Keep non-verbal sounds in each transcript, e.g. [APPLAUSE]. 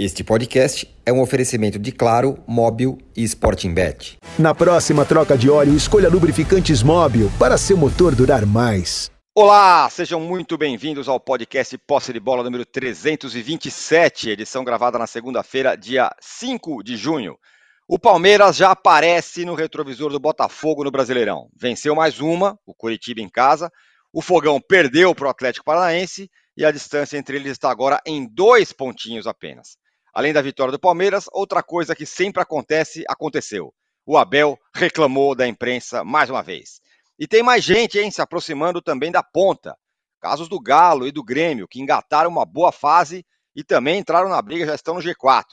Este podcast é um oferecimento de Claro, Móbil e Sporting Bet. Na próxima troca de óleo, escolha lubrificantes Móbil para seu motor durar mais. Olá, sejam muito bem-vindos ao podcast Posse de Bola número 327, edição gravada na segunda-feira, dia 5 de junho. O Palmeiras já aparece no retrovisor do Botafogo no Brasileirão. Venceu mais uma, o Curitiba em casa. O Fogão perdeu para o Atlético Paranaense e a distância entre eles está agora em dois pontinhos apenas. Além da vitória do Palmeiras, outra coisa que sempre acontece, aconteceu. O Abel reclamou da imprensa mais uma vez. E tem mais gente, hein, se aproximando também da ponta. Casos do Galo e do Grêmio, que engataram uma boa fase e também entraram na briga, já estão no G4.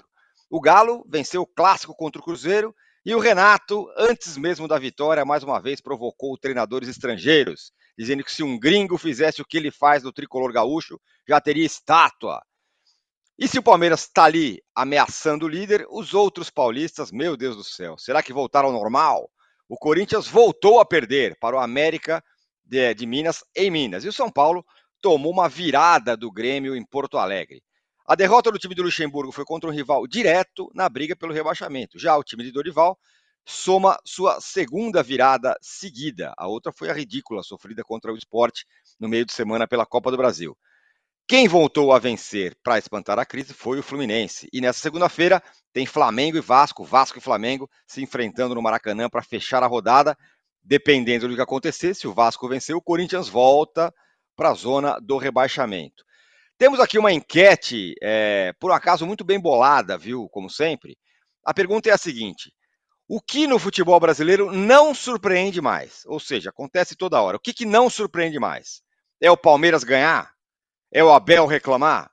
O Galo venceu o clássico contra o Cruzeiro e o Renato, antes mesmo da vitória, mais uma vez provocou treinadores estrangeiros, dizendo que se um gringo fizesse o que ele faz no tricolor gaúcho, já teria estátua. E se o Palmeiras está ali ameaçando o líder, os outros paulistas, meu Deus do céu, será que voltaram ao normal? O Corinthians voltou a perder para o América de, de Minas em Minas. E o São Paulo tomou uma virada do Grêmio em Porto Alegre. A derrota do time do Luxemburgo foi contra um rival direto na briga pelo rebaixamento. Já o time de Dorival soma sua segunda virada seguida. A outra foi a ridícula sofrida contra o esporte no meio de semana pela Copa do Brasil. Quem voltou a vencer para espantar a crise foi o Fluminense. E nessa segunda-feira tem Flamengo e Vasco, Vasco e Flamengo se enfrentando no Maracanã para fechar a rodada. Dependendo do que acontecer, se o Vasco vencer, o Corinthians volta para a zona do rebaixamento. Temos aqui uma enquete, é, por acaso muito bem bolada, viu? Como sempre. A pergunta é a seguinte: o que no futebol brasileiro não surpreende mais? Ou seja, acontece toda hora. O que, que não surpreende mais? É o Palmeiras ganhar? É o Abel reclamar?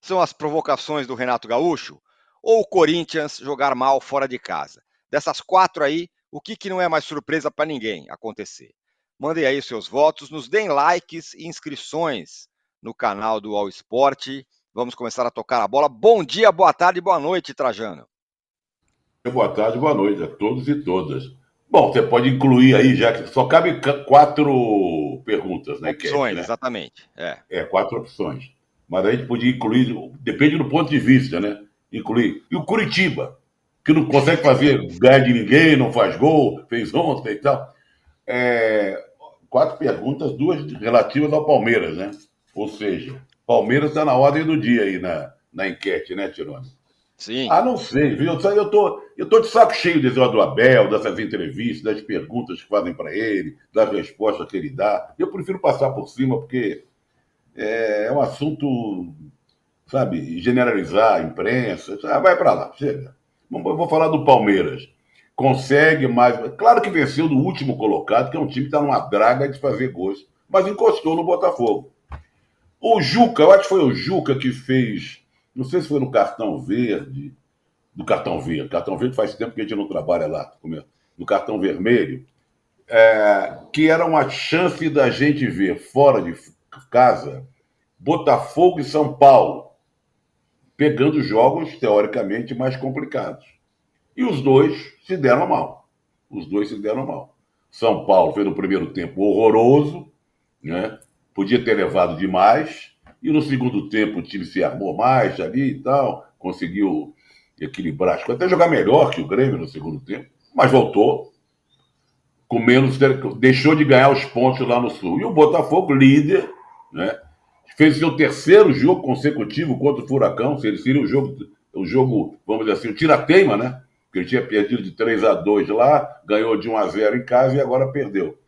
São as provocações do Renato Gaúcho? Ou o Corinthians jogar mal fora de casa? Dessas quatro aí, o que, que não é mais surpresa para ninguém acontecer? Mandem aí seus votos, nos deem likes e inscrições no canal do All Sport. Vamos começar a tocar a bola. Bom dia, boa tarde, boa noite, Trajano. Boa tarde, boa noite a todos e todas. Bom, você pode incluir aí, já que só cabe quatro perguntas, né? Opções, né? exatamente. É. é, quatro opções. Mas a gente podia incluir, depende do ponto de vista, né? Incluir. E o Curitiba, que não consegue fazer ganhar de ninguém, não faz gol, fez ontem e tal. É, quatro perguntas, duas relativas ao Palmeiras, né? Ou seja, Palmeiras está na ordem do dia aí na, na enquete, né, Tirone? Sim. Ah, não sei, viu? Eu tô, eu tô de saco cheio desse do Abel, dessas entrevistas, das perguntas que fazem para ele, das respostas que ele dá. Eu prefiro passar por cima, porque é, é um assunto, sabe, generalizar a imprensa. Ah, vai para lá, chega. Eu vou falar do Palmeiras. Consegue mais. Claro que venceu do último colocado, que é um time que está numa draga de fazer gols, mas encostou no Botafogo. O Juca, eu acho que foi o Juca que fez não sei se foi no cartão verde, do cartão verde. Cartão verde faz tempo que a gente não trabalha lá, no cartão vermelho, é, que era uma chance da gente ver fora de casa Botafogo e São Paulo, pegando jogos teoricamente mais complicados. E os dois se deram mal. Os dois se deram mal. São Paulo fez no primeiro tempo horroroso, né? podia ter levado demais e no segundo tempo o time se armou mais ali e tal, conseguiu equilibrar, até jogar melhor que o Grêmio no segundo tempo, mas voltou com menos, deixou de ganhar os pontos lá no Sul. E o Botafogo, líder, né, fez seu terceiro jogo consecutivo contra o Furacão, seria o jogo, o jogo, vamos dizer assim, o tira-teima, né? Porque ele tinha perdido de 3 a 2 lá, ganhou de 1 a 0 em casa e agora perdeu.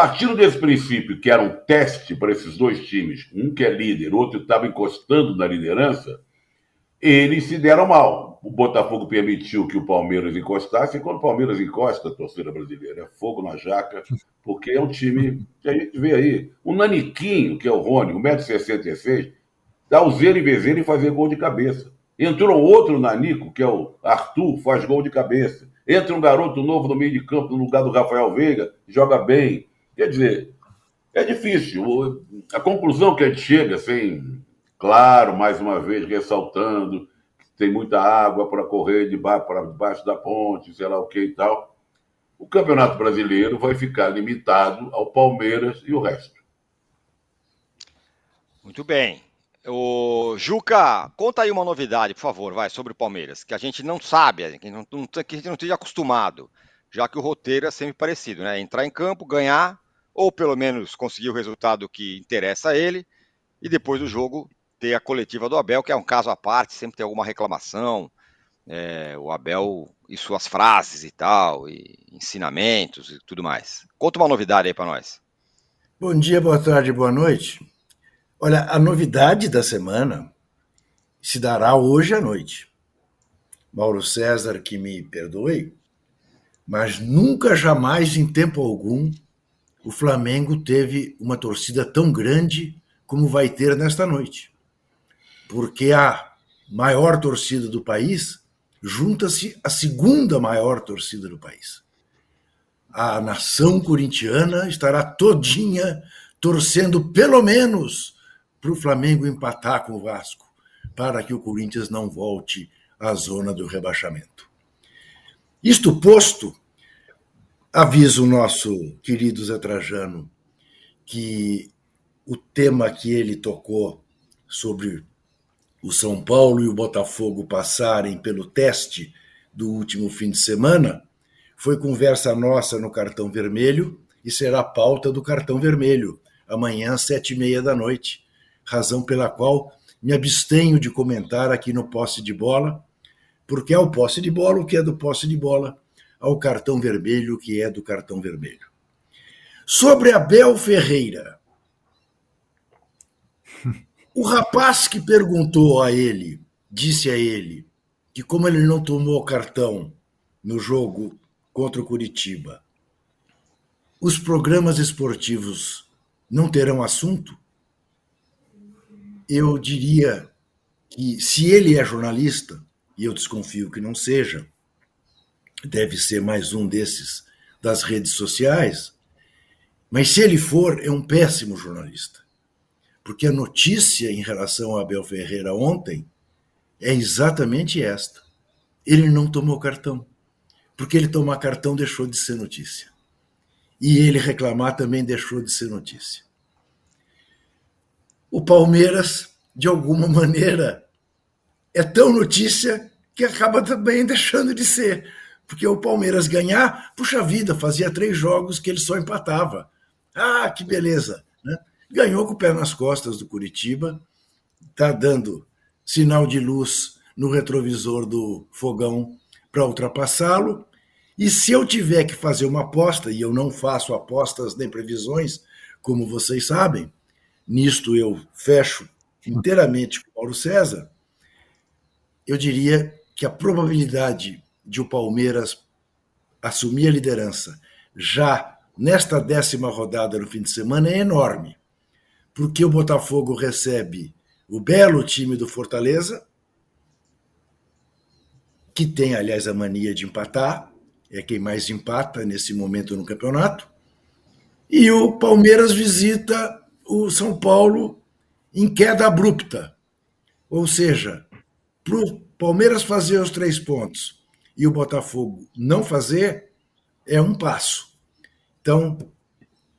Partindo desse princípio, que era um teste para esses dois times, um que é líder, outro estava encostando na liderança, eles se deram mal. O Botafogo permitiu que o Palmeiras encostasse, e quando o Palmeiras encosta, a torcida brasileira é fogo na jaca, porque é um time que a gente vê aí. O Naniquinho, que é o Rony, 1,66m, dá o zero e vezeiro e fazer gol de cabeça. Entrou outro Nanico, que é o Arthur, faz gol de cabeça. Entra um garoto novo no meio de campo, no lugar do Rafael Veiga, joga bem. Quer dizer, é difícil. A conclusão que a gente chega, assim, claro, mais uma vez, ressaltando que tem muita água para correr debaixo, para debaixo da ponte, sei lá o que e tal. O Campeonato Brasileiro vai ficar limitado ao Palmeiras e o resto. Muito bem. O Juca, conta aí uma novidade, por favor, vai, sobre o Palmeiras, que a gente não sabe, que, não, que a gente não esteja acostumado, já que o roteiro é sempre parecido, né? Entrar em campo, ganhar, ou pelo menos conseguir o resultado que interessa a ele, e depois do jogo ter a coletiva do Abel, que é um caso à parte, sempre tem alguma reclamação, é, o Abel e suas frases e tal, e ensinamentos e tudo mais. Conta uma novidade aí para nós. Bom dia, boa tarde, boa noite. Olha, a novidade da semana se dará hoje à noite. Mauro César, que me perdoe, mas nunca, jamais, em tempo algum, o Flamengo teve uma torcida tão grande como vai ter nesta noite. Porque a maior torcida do país junta-se à segunda maior torcida do país. A nação corintiana estará todinha torcendo pelo menos para o Flamengo empatar com o Vasco, para que o Corinthians não volte à zona do rebaixamento. Isto posto, aviso o nosso querido Zé Trajano que o tema que ele tocou sobre o São Paulo e o Botafogo passarem pelo teste do último fim de semana foi conversa nossa no cartão vermelho e será pauta do cartão vermelho amanhã às sete e meia da noite razão pela qual me abstenho de comentar aqui no posse de bola, porque é o posse de bola o que é do posse de bola, ao cartão vermelho que é do cartão vermelho. Sobre Abel Ferreira, [LAUGHS] o rapaz que perguntou a ele, disse a ele, que como ele não tomou cartão no jogo contra o Curitiba, os programas esportivos não terão assunto? eu diria que se ele é jornalista, e eu desconfio que não seja, deve ser mais um desses das redes sociais, mas se ele for, é um péssimo jornalista. Porque a notícia em relação a Abel Ferreira ontem é exatamente esta. Ele não tomou cartão. Porque ele tomar cartão deixou de ser notícia. E ele reclamar também deixou de ser notícia o Palmeiras, de alguma maneira, é tão notícia que acaba também deixando de ser. Porque o Palmeiras ganhar, puxa vida, fazia três jogos que ele só empatava. Ah, que beleza! Né? Ganhou com o pé nas costas do Curitiba, está dando sinal de luz no retrovisor do fogão para ultrapassá-lo. E se eu tiver que fazer uma aposta, e eu não faço apostas nem previsões, como vocês sabem, nisto eu fecho inteiramente com o Paulo César, eu diria que a probabilidade de o Palmeiras assumir a liderança já nesta décima rodada no fim de semana é enorme, porque o Botafogo recebe o belo time do Fortaleza, que tem, aliás, a mania de empatar, é quem mais empata nesse momento no campeonato, e o Palmeiras visita o São Paulo em queda abrupta. Ou seja, para o Palmeiras fazer os três pontos e o Botafogo não fazer, é um passo. Então,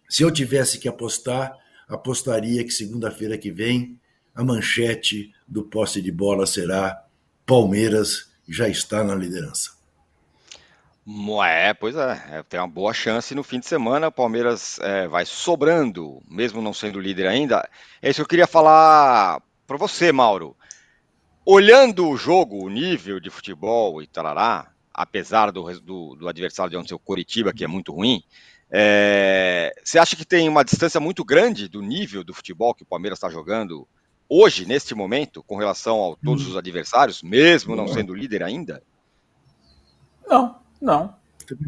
se eu tivesse que apostar, apostaria que segunda-feira que vem a manchete do posse de bola será Palmeiras já está na liderança. É, pois é, é, tem uma boa chance no fim de semana. O Palmeiras é, vai sobrando, mesmo não sendo líder ainda. É isso que eu queria falar para você, Mauro. Olhando o jogo, o nível de futebol e talará, apesar do, do, do adversário de ontem, o Coritiba, que é muito ruim, é, você acha que tem uma distância muito grande do nível do futebol que o Palmeiras está jogando hoje, neste momento, com relação a todos os adversários, mesmo não sendo líder ainda? Não, não,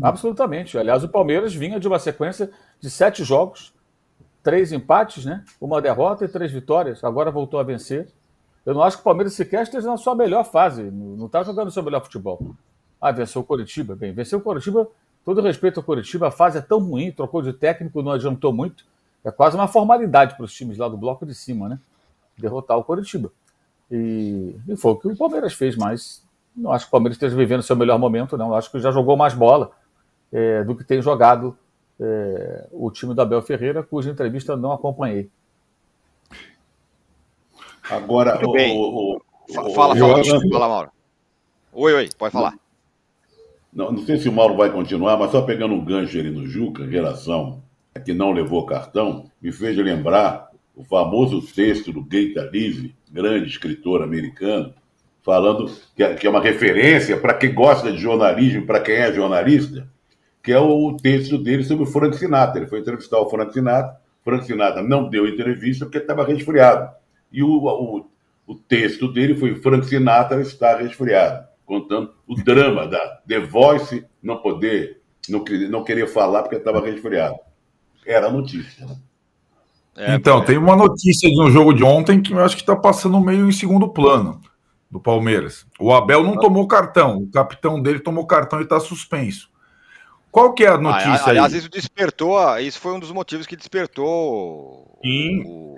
absolutamente. Aliás, o Palmeiras vinha de uma sequência de sete jogos, três empates, né? uma derrota e três vitórias. Agora voltou a vencer. Eu não acho que o Palmeiras sequer esteja na sua melhor fase. Não está jogando o seu melhor futebol. Ah, venceu o Coritiba. Bem, venceu o Coritiba, todo respeito ao Coritiba, a fase é tão ruim, trocou de técnico, não adiantou muito. É quase uma formalidade para os times lá do bloco de cima, né? Derrotar o Coritiba. E, e foi o que o Palmeiras fez, mas não acho que o Palmeiras esteja vivendo seu melhor momento, não. Acho que já jogou mais bola é, do que tem jogado é, o time do Abel Ferreira, cuja entrevista não acompanhei. Agora, o. O, o, fala, fala, fala, Mauro. Oi, oi, pode falar. Não, não sei se o Mauro vai continuar, mas só pegando um gancho ali no Juca, em relação a que não levou cartão, me fez lembrar o famoso texto do Gaita Lise, grande escritor americano, falando que é, que é uma referência para quem gosta de jornalismo, para quem é jornalista, que é o texto dele sobre o Frank Sinatra. Ele foi entrevistar o Frank Sinatra, Frank Sinatra não deu entrevista porque estava resfriado. E o, o, o texto dele foi Frank Sinatra está resfriado contando o drama da The Voice não poder, não, não querer falar porque estava resfriado. Era a notícia. Né? É, então, é. tem uma notícia de um jogo de ontem que eu acho que está passando meio em segundo plano do Palmeiras. O Abel não tomou cartão, o capitão dele tomou cartão e está suspenso. Qual que é a ah, notícia ah, aliás, isso despertou, isso foi um dos motivos que despertou o,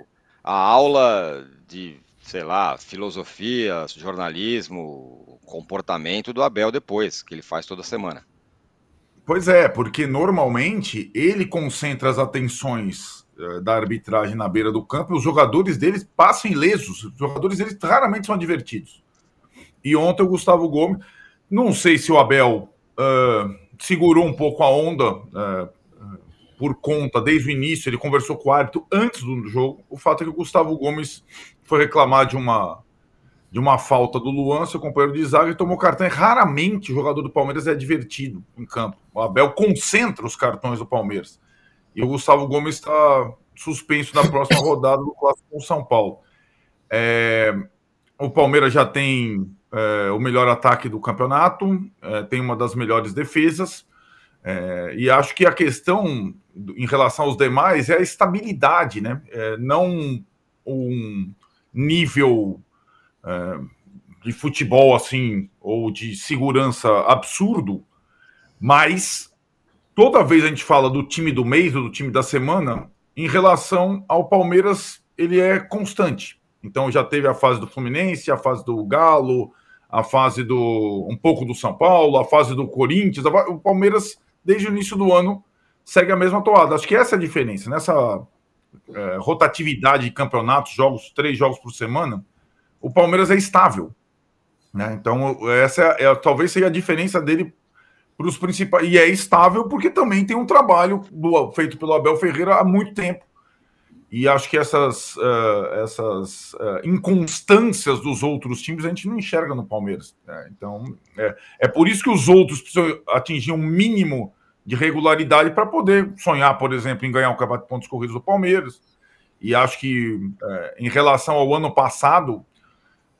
a aula de, sei lá, filosofia, jornalismo, comportamento do Abel depois, que ele faz toda semana. Pois é, porque normalmente ele concentra as atenções uh, da arbitragem na beira do campo e os jogadores deles passam ilesos. Os jogadores deles raramente são divertidos. E ontem o Gustavo Gomes, não sei se o Abel uh, segurou um pouco a onda uh, por conta, desde o início, ele conversou com o árbitro antes do jogo. O fato é que o Gustavo Gomes foi reclamar de uma de uma falta do Luan, seu companheiro de zaga, e tomou cartão. E raramente o jogador do Palmeiras é divertido em campo. O Abel concentra os cartões do Palmeiras. E o Gustavo Gomes está suspenso na próxima [COUGHS] rodada do Clássico com São Paulo. É, o Palmeiras já tem é, o melhor ataque do campeonato, é, tem uma das melhores defesas. É, e acho que a questão em relação aos demais é a estabilidade, né? É, não um nível é, de futebol assim, ou de segurança absurdo, mas toda vez a gente fala do time do mês ou do time da semana, em relação ao Palmeiras, ele é constante. Então já teve a fase do Fluminense, a fase do Galo, a fase do um pouco do São Paulo, a fase do Corinthians, o Palmeiras desde o início do ano segue a mesma toada. Acho que essa é a diferença nessa é, rotatividade de campeonatos, jogos, três jogos por semana o Palmeiras é estável. Né? Então, essa é, é, talvez seja a diferença dele para os principais. E é estável porque também tem um trabalho do, feito pelo Abel Ferreira há muito tempo. E acho que essas, uh, essas uh, inconstâncias dos outros times a gente não enxerga no Palmeiras. Né? Então, é, é por isso que os outros precisam atingir um mínimo de regularidade para poder sonhar, por exemplo, em ganhar o campeonato de pontos corridos do Palmeiras. E acho que, uh, em relação ao ano passado,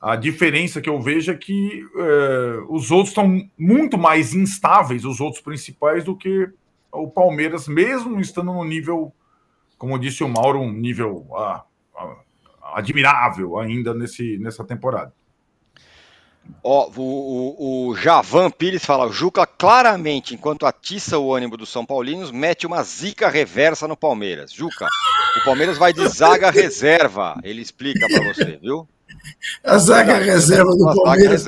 a diferença que eu vejo é que é, os outros estão muito mais instáveis, os outros principais, do que o Palmeiras, mesmo estando no nível, como disse o Mauro, um nível ah, ah, admirável ainda nesse, nessa temporada. Ó, o, o, o, Javan Pires fala: o Juca claramente, enquanto atiça o ânimo dos São Paulinos, mete uma zica reversa no Palmeiras. Juca, o Palmeiras vai de zaga reserva. Ele explica para você, viu? A zaga reserva do Palmeiras.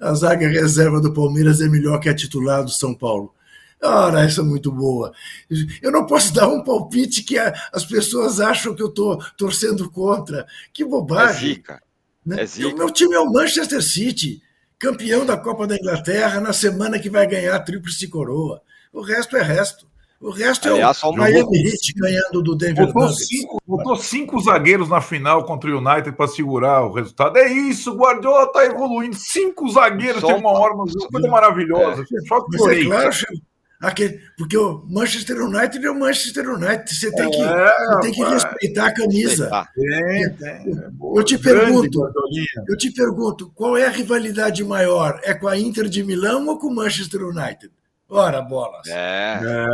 A zaga reserva do Palmeiras é melhor que a titular do São Paulo. Ora, essa é muito boa. Eu não posso [LAUGHS] dar um palpite que as pessoas acham que eu estou torcendo contra. Que bobagem. É zica. Né? É zica. O meu time é o Manchester City, campeão da Copa da Inglaterra, na semana que vai ganhar a Tríplice Coroa. O resto é resto. O resto Aliás, é o Miami Heat ganhando do Denver botou Nuggets. Cinco, botou cinco zagueiros na final contra o United para segurar o resultado. É isso, o Guardiola está evoluindo. Cinco zagueiros tem uma hora, uma coisa maravilhosa. É. Só que Mas é claro, aquele, porque o Manchester United é o Manchester United. Você tem que, é, você tem que respeitar a camisa. Tem, tem. Eu te pergunto, eu te pergunto, qual é a rivalidade maior? É com a Inter de Milão ou com o Manchester United? Ora, bolas. É. é.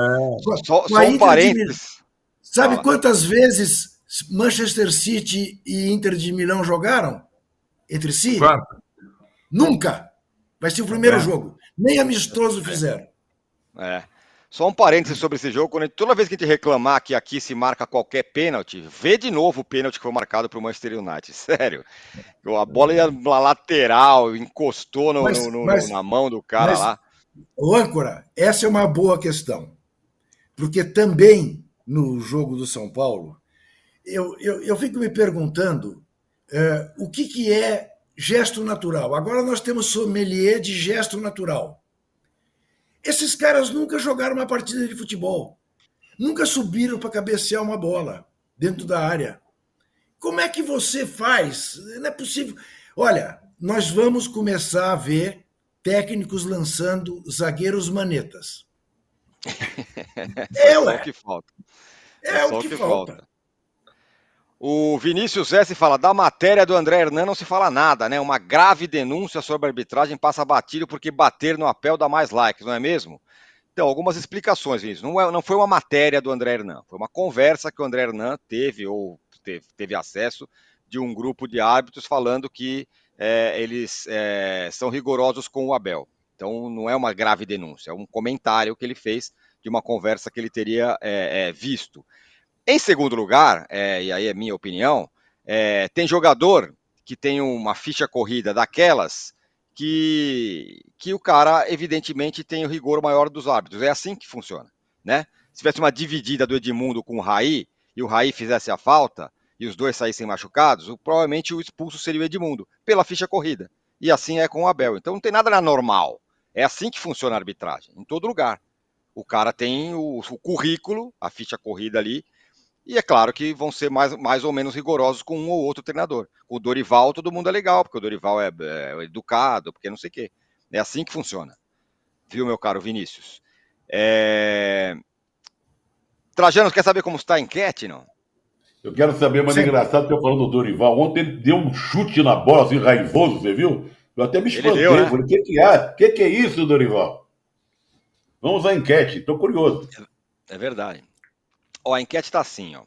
Só, só um parênteses. Sabe quantas vezes Manchester City e Inter de Milão jogaram entre si? Quanto? Nunca. Vai ser o primeiro é. jogo. Nem amistoso fizeram. É. Só um parênteses sobre esse jogo. Quando, toda vez que a gente reclamar que aqui se marca qualquer pênalti, vê de novo o pênalti que foi marcado para o Manchester United. [LAUGHS] Sério. A bola ia na lateral, encostou no, mas, no, mas, na mão do cara mas, lá. Âncora, essa é uma boa questão. Porque também no jogo do São Paulo, eu, eu, eu fico me perguntando é, o que, que é gesto natural. Agora nós temos sommelier de gesto natural. Esses caras nunca jogaram uma partida de futebol. Nunca subiram para cabecear uma bola dentro da área. Como é que você faz? Não é possível. Olha, nós vamos começar a ver técnicos lançando zagueiros manetas. [LAUGHS] é, é o que falta. É, é o que, que falta. falta. O Vinícius S fala: da matéria do André Hernan não se fala nada, né? Uma grave denúncia sobre a arbitragem passa batido porque bater no apel dá mais likes, não é mesmo? Então, algumas explicações, Vinícius. Não, é, não foi uma matéria do André Hernan, foi uma conversa que o André Hernan teve ou teve, teve acesso de um grupo de árbitros falando que é, eles é, são rigorosos com o Abel. Então, não é uma grave denúncia, é um comentário que ele fez de uma conversa que ele teria é, é visto. Em segundo lugar, é, e aí é minha opinião, é, tem jogador que tem uma ficha corrida daquelas que, que o cara, evidentemente, tem o rigor maior dos árbitros. É assim que funciona, né? Se tivesse uma dividida do Edmundo com o Raí e o Raí fizesse a falta e os dois saíssem machucados, provavelmente o expulso seria o Edmundo, pela ficha corrida. E assim é com o Abel. Então não tem nada na normal. É assim que funciona a arbitragem, em todo lugar. O cara tem o, o currículo, a ficha corrida ali, e é claro que vão ser mais, mais ou menos rigorosos com um ou outro treinador. Com o Dorival, todo mundo é legal, porque o Dorival é, é educado, porque não sei o quê. É assim que funciona. Viu, meu caro Vinícius? É... Trajano, quer saber como está a enquete, não? Eu quero saber, mas é engraçado que eu falando do Dorival. Ontem ele deu um chute na bola, assim, raivoso, você viu? Eu até me espantei. Deu, né? Falei, o que, que, é? que, que é isso, Dorival? Vamos à enquete, estou curioso. É verdade. Ó, a enquete está assim, ó.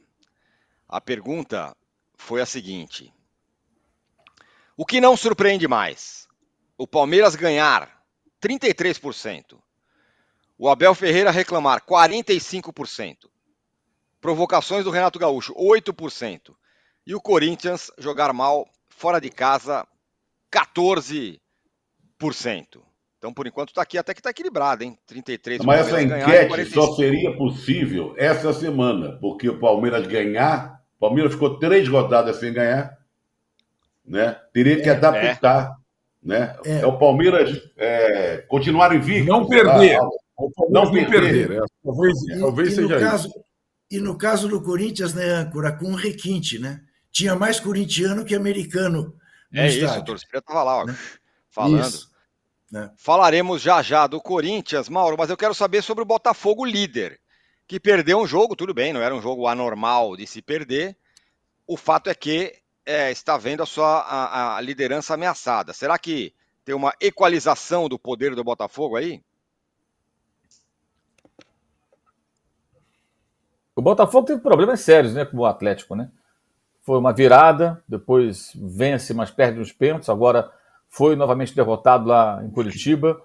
A pergunta foi a seguinte: O que não surpreende mais? O Palmeiras ganhar 33%, o Abel Ferreira reclamar 45%, provocações do Renato Gaúcho 8% e o Corinthians jogar mal fora de casa 14%. Então, por enquanto, está aqui até que está equilibrado, hein? 33 Mas essa enquete só seria possível essa semana, porque o Palmeiras ganhar, o Palmeiras ficou três rodadas sem ganhar, né? Teria que é, adaptar, é. né? É. é. o Palmeiras é, continuar invicto. Não perder. Não, não perder. perder. É, talvez, e, talvez e seja caso, isso. E no caso do Corinthians, né, Âncora, com um requinte, né? Tinha mais corintiano que americano. é estádio, isso, a torcida estava lá, ó, né? falando. Isso. Né? Falaremos já já do Corinthians, Mauro, mas eu quero saber sobre o Botafogo líder, que perdeu um jogo, tudo bem, não era um jogo anormal de se perder. O fato é que é, está vendo a sua a, a liderança ameaçada. Será que tem uma equalização do poder do Botafogo aí? O Botafogo teve problemas sérios né, com o Atlético, né? Foi uma virada, depois vence, mas perde os pênaltis, agora foi novamente derrotado lá em Curitiba.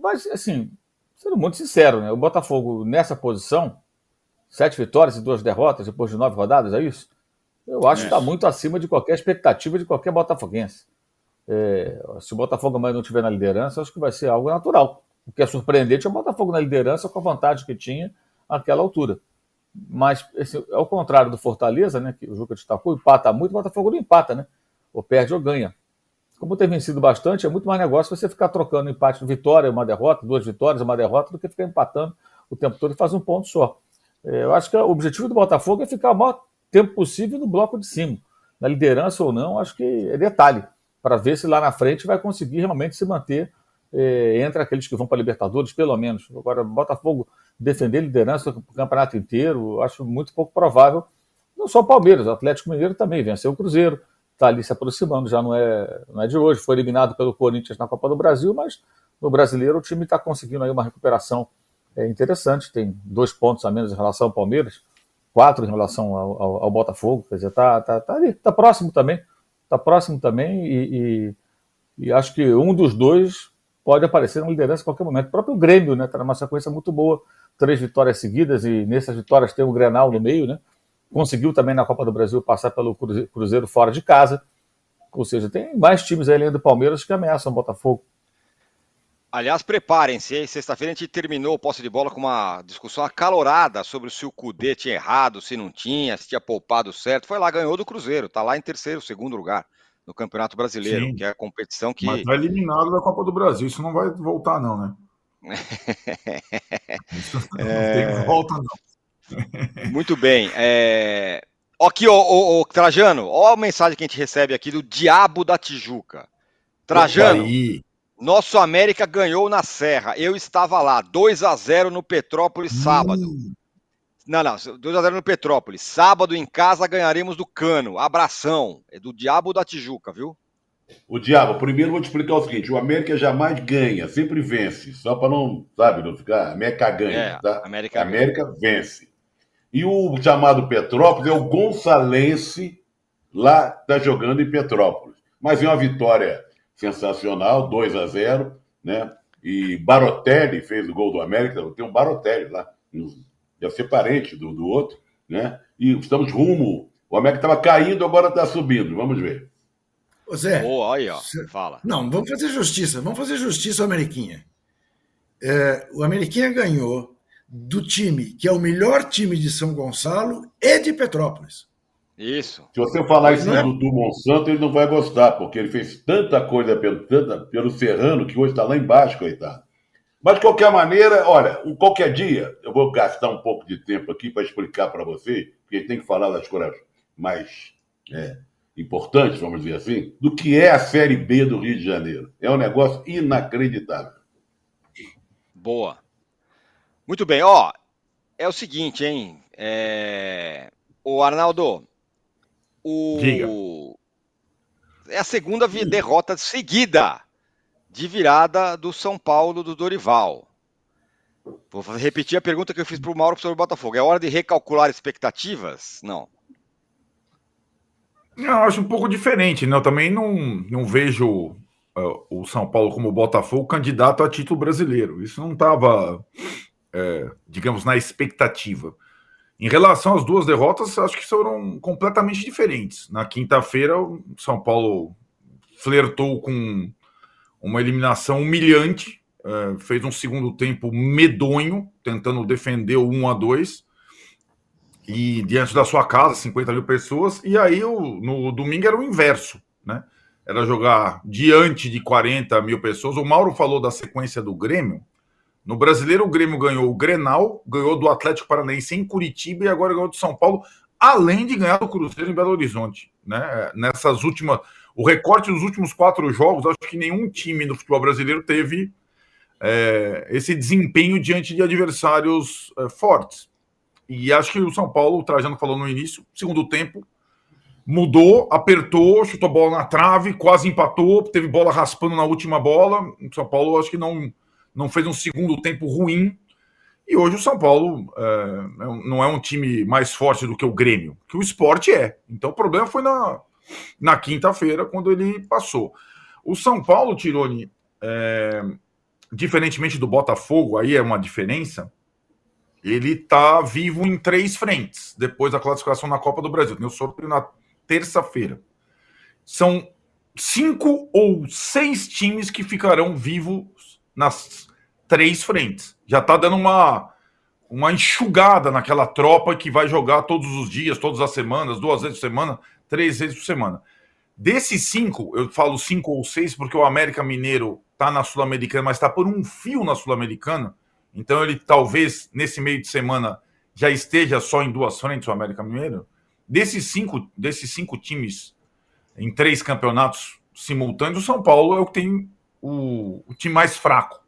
Mas, assim, sendo muito sincero, né? o Botafogo nessa posição, sete vitórias e duas derrotas depois de nove rodadas, é isso? Eu acho é. que está muito acima de qualquer expectativa de qualquer botafoguense. É, se o Botafogo amanhã não estiver na liderança, acho que vai ser algo natural. O que é surpreendente é o Botafogo na liderança com a vantagem que tinha naquela altura. Mas, esse, ao contrário do Fortaleza, né, que o Juca destacou, empata muito, o Botafogo não empata, né? Ou perde ou ganha como tem vencido bastante, é muito mais negócio você ficar trocando empate vitória, uma derrota, duas vitórias, uma derrota, do que ficar empatando o tempo todo e fazer um ponto só. É, eu acho que o objetivo do Botafogo é ficar o maior tempo possível no bloco de cima. Na liderança ou não, acho que é detalhe, para ver se lá na frente vai conseguir realmente se manter é, entre aqueles que vão para a Libertadores, pelo menos. Agora, Botafogo defender liderança o campeonato inteiro, acho muito pouco provável. Não só o Palmeiras, o Atlético Mineiro também venceu o Cruzeiro, está ali se aproximando, já não é, não é de hoje. Foi eliminado pelo Corinthians na Copa do Brasil, mas no brasileiro o time está conseguindo aí uma recuperação é, interessante. Tem dois pontos a menos em relação ao Palmeiras, quatro em relação ao, ao, ao Botafogo. Quer dizer, está tá, tá ali, está próximo também. Está próximo também e, e, e, acho que um dos dois pode aparecer na liderança a qualquer momento. O próprio Grêmio está numa sequência muito boa, três vitórias seguidas e nessas vitórias tem o Grenal no meio, né? Conseguiu também na Copa do Brasil passar pelo Cruzeiro fora de casa. Ou seja, tem mais times aí além do Palmeiras que ameaçam o Botafogo. Aliás, preparem-se, sexta-feira a gente terminou o posse de bola com uma discussão acalorada sobre se o Cudê tinha errado, se não tinha, se tinha poupado certo. Foi lá, ganhou do Cruzeiro, tá lá em terceiro, segundo lugar no Campeonato Brasileiro, Sim. que é a competição que. Mas tá eliminado da Copa do Brasil, isso não vai voltar, não, né? [LAUGHS] isso não é... tem volta, não. Muito bem. É... Aqui, ô, ô, ô, Trajano, ó a mensagem que a gente recebe aqui do Diabo da Tijuca. Trajano, nosso América ganhou na Serra. Eu estava lá, 2 a 0 no Petrópolis sábado. Hum. Não, não, 2 a 0 no Petrópolis. Sábado em casa ganharemos do Cano. Abração. É do Diabo da Tijuca, viu? O Diabo, primeiro vou te explicar o seguinte: o América jamais ganha, sempre vence. Só para não, sabe, não ficar. América ganha, é, tá? América, América vence. E o chamado Petrópolis é o Gonçalense, lá tá jogando em Petrópolis. Mas é uma vitória sensacional, 2 a 0 né? E Barotelli fez o gol do América, tem um Barotelli lá, deve ser parente do, do outro, né? E estamos rumo. O América estava caindo, agora está subindo. Vamos ver. Ô Zé, oh, aí, ó. Fala. Não, vamos fazer justiça. Vamos fazer justiça ao Ameriquinha. É, o Ameriquinha ganhou do time que é o melhor time de São Gonçalo e de Petrópolis. Isso. Se você falar isso é? do, do Monsanto, ele não vai gostar, porque ele fez tanta coisa pelo, tanta, pelo Serrano que hoje está lá embaixo, coitado. Mas, de qualquer maneira, olha, qualquer dia, eu vou gastar um pouco de tempo aqui para explicar para você, porque tem que falar das coisas mais é, importantes, vamos dizer assim, do que é a Série B do Rio de Janeiro. É um negócio inacreditável. Boa. Muito bem, ó, é o seguinte, hein? É... O Arnaldo, o... Diga. É a segunda derrota seguida de virada do São Paulo do Dorival. Vou repetir a pergunta que eu fiz para o Mauro sobre o Botafogo. É hora de recalcular expectativas? Não. Não, acho um pouco diferente. Né? Eu também não, não vejo uh, o São Paulo como o Botafogo candidato a título brasileiro. Isso não estava é, digamos, na expectativa. Em relação às duas derrotas, acho que foram completamente diferentes. Na quinta-feira, o São Paulo flertou com uma eliminação humilhante, é, fez um segundo tempo medonho, tentando defender o 1 a 2 e diante da sua casa, 50 mil pessoas, e aí o, no domingo era o inverso, né? Era jogar diante de 40 mil pessoas. O Mauro falou da sequência do Grêmio, no Brasileiro, o Grêmio ganhou o Grenal, ganhou do Atlético Paranaense em Curitiba e agora ganhou do São Paulo, além de ganhar do Cruzeiro em Belo Horizonte. Né? Nessas últimas. O recorte dos últimos quatro jogos, acho que nenhum time do futebol brasileiro teve é, esse desempenho diante de adversários é, fortes. E acho que o São Paulo, o Trajano falou no início, segundo tempo, mudou, apertou, chutou a bola na trave, quase empatou, teve bola raspando na última bola. O São Paulo acho que não não fez um segundo tempo ruim. E hoje o São Paulo é, é não é um time mais forte do que o Grêmio, que o esporte é. Então o problema foi na, na quinta-feira, quando ele passou. O São Paulo, Tironi, é, diferentemente do Botafogo, aí é uma diferença, ele está vivo em três frentes depois da classificação na Copa do Brasil. Tem o sorteio na terça-feira. São cinco ou seis times que ficarão vivos nas três frentes. Já está dando uma, uma enxugada naquela tropa que vai jogar todos os dias, todas as semanas, duas vezes por semana, três vezes por semana. Desses cinco, eu falo cinco ou seis porque o América Mineiro está na Sul-Americana, mas está por um fio na Sul-Americana. Então ele talvez nesse meio de semana já esteja só em duas frentes o América Mineiro. Desses cinco, desses cinco times em três campeonatos simultâneos, o São Paulo é o que tem o, o time mais fraco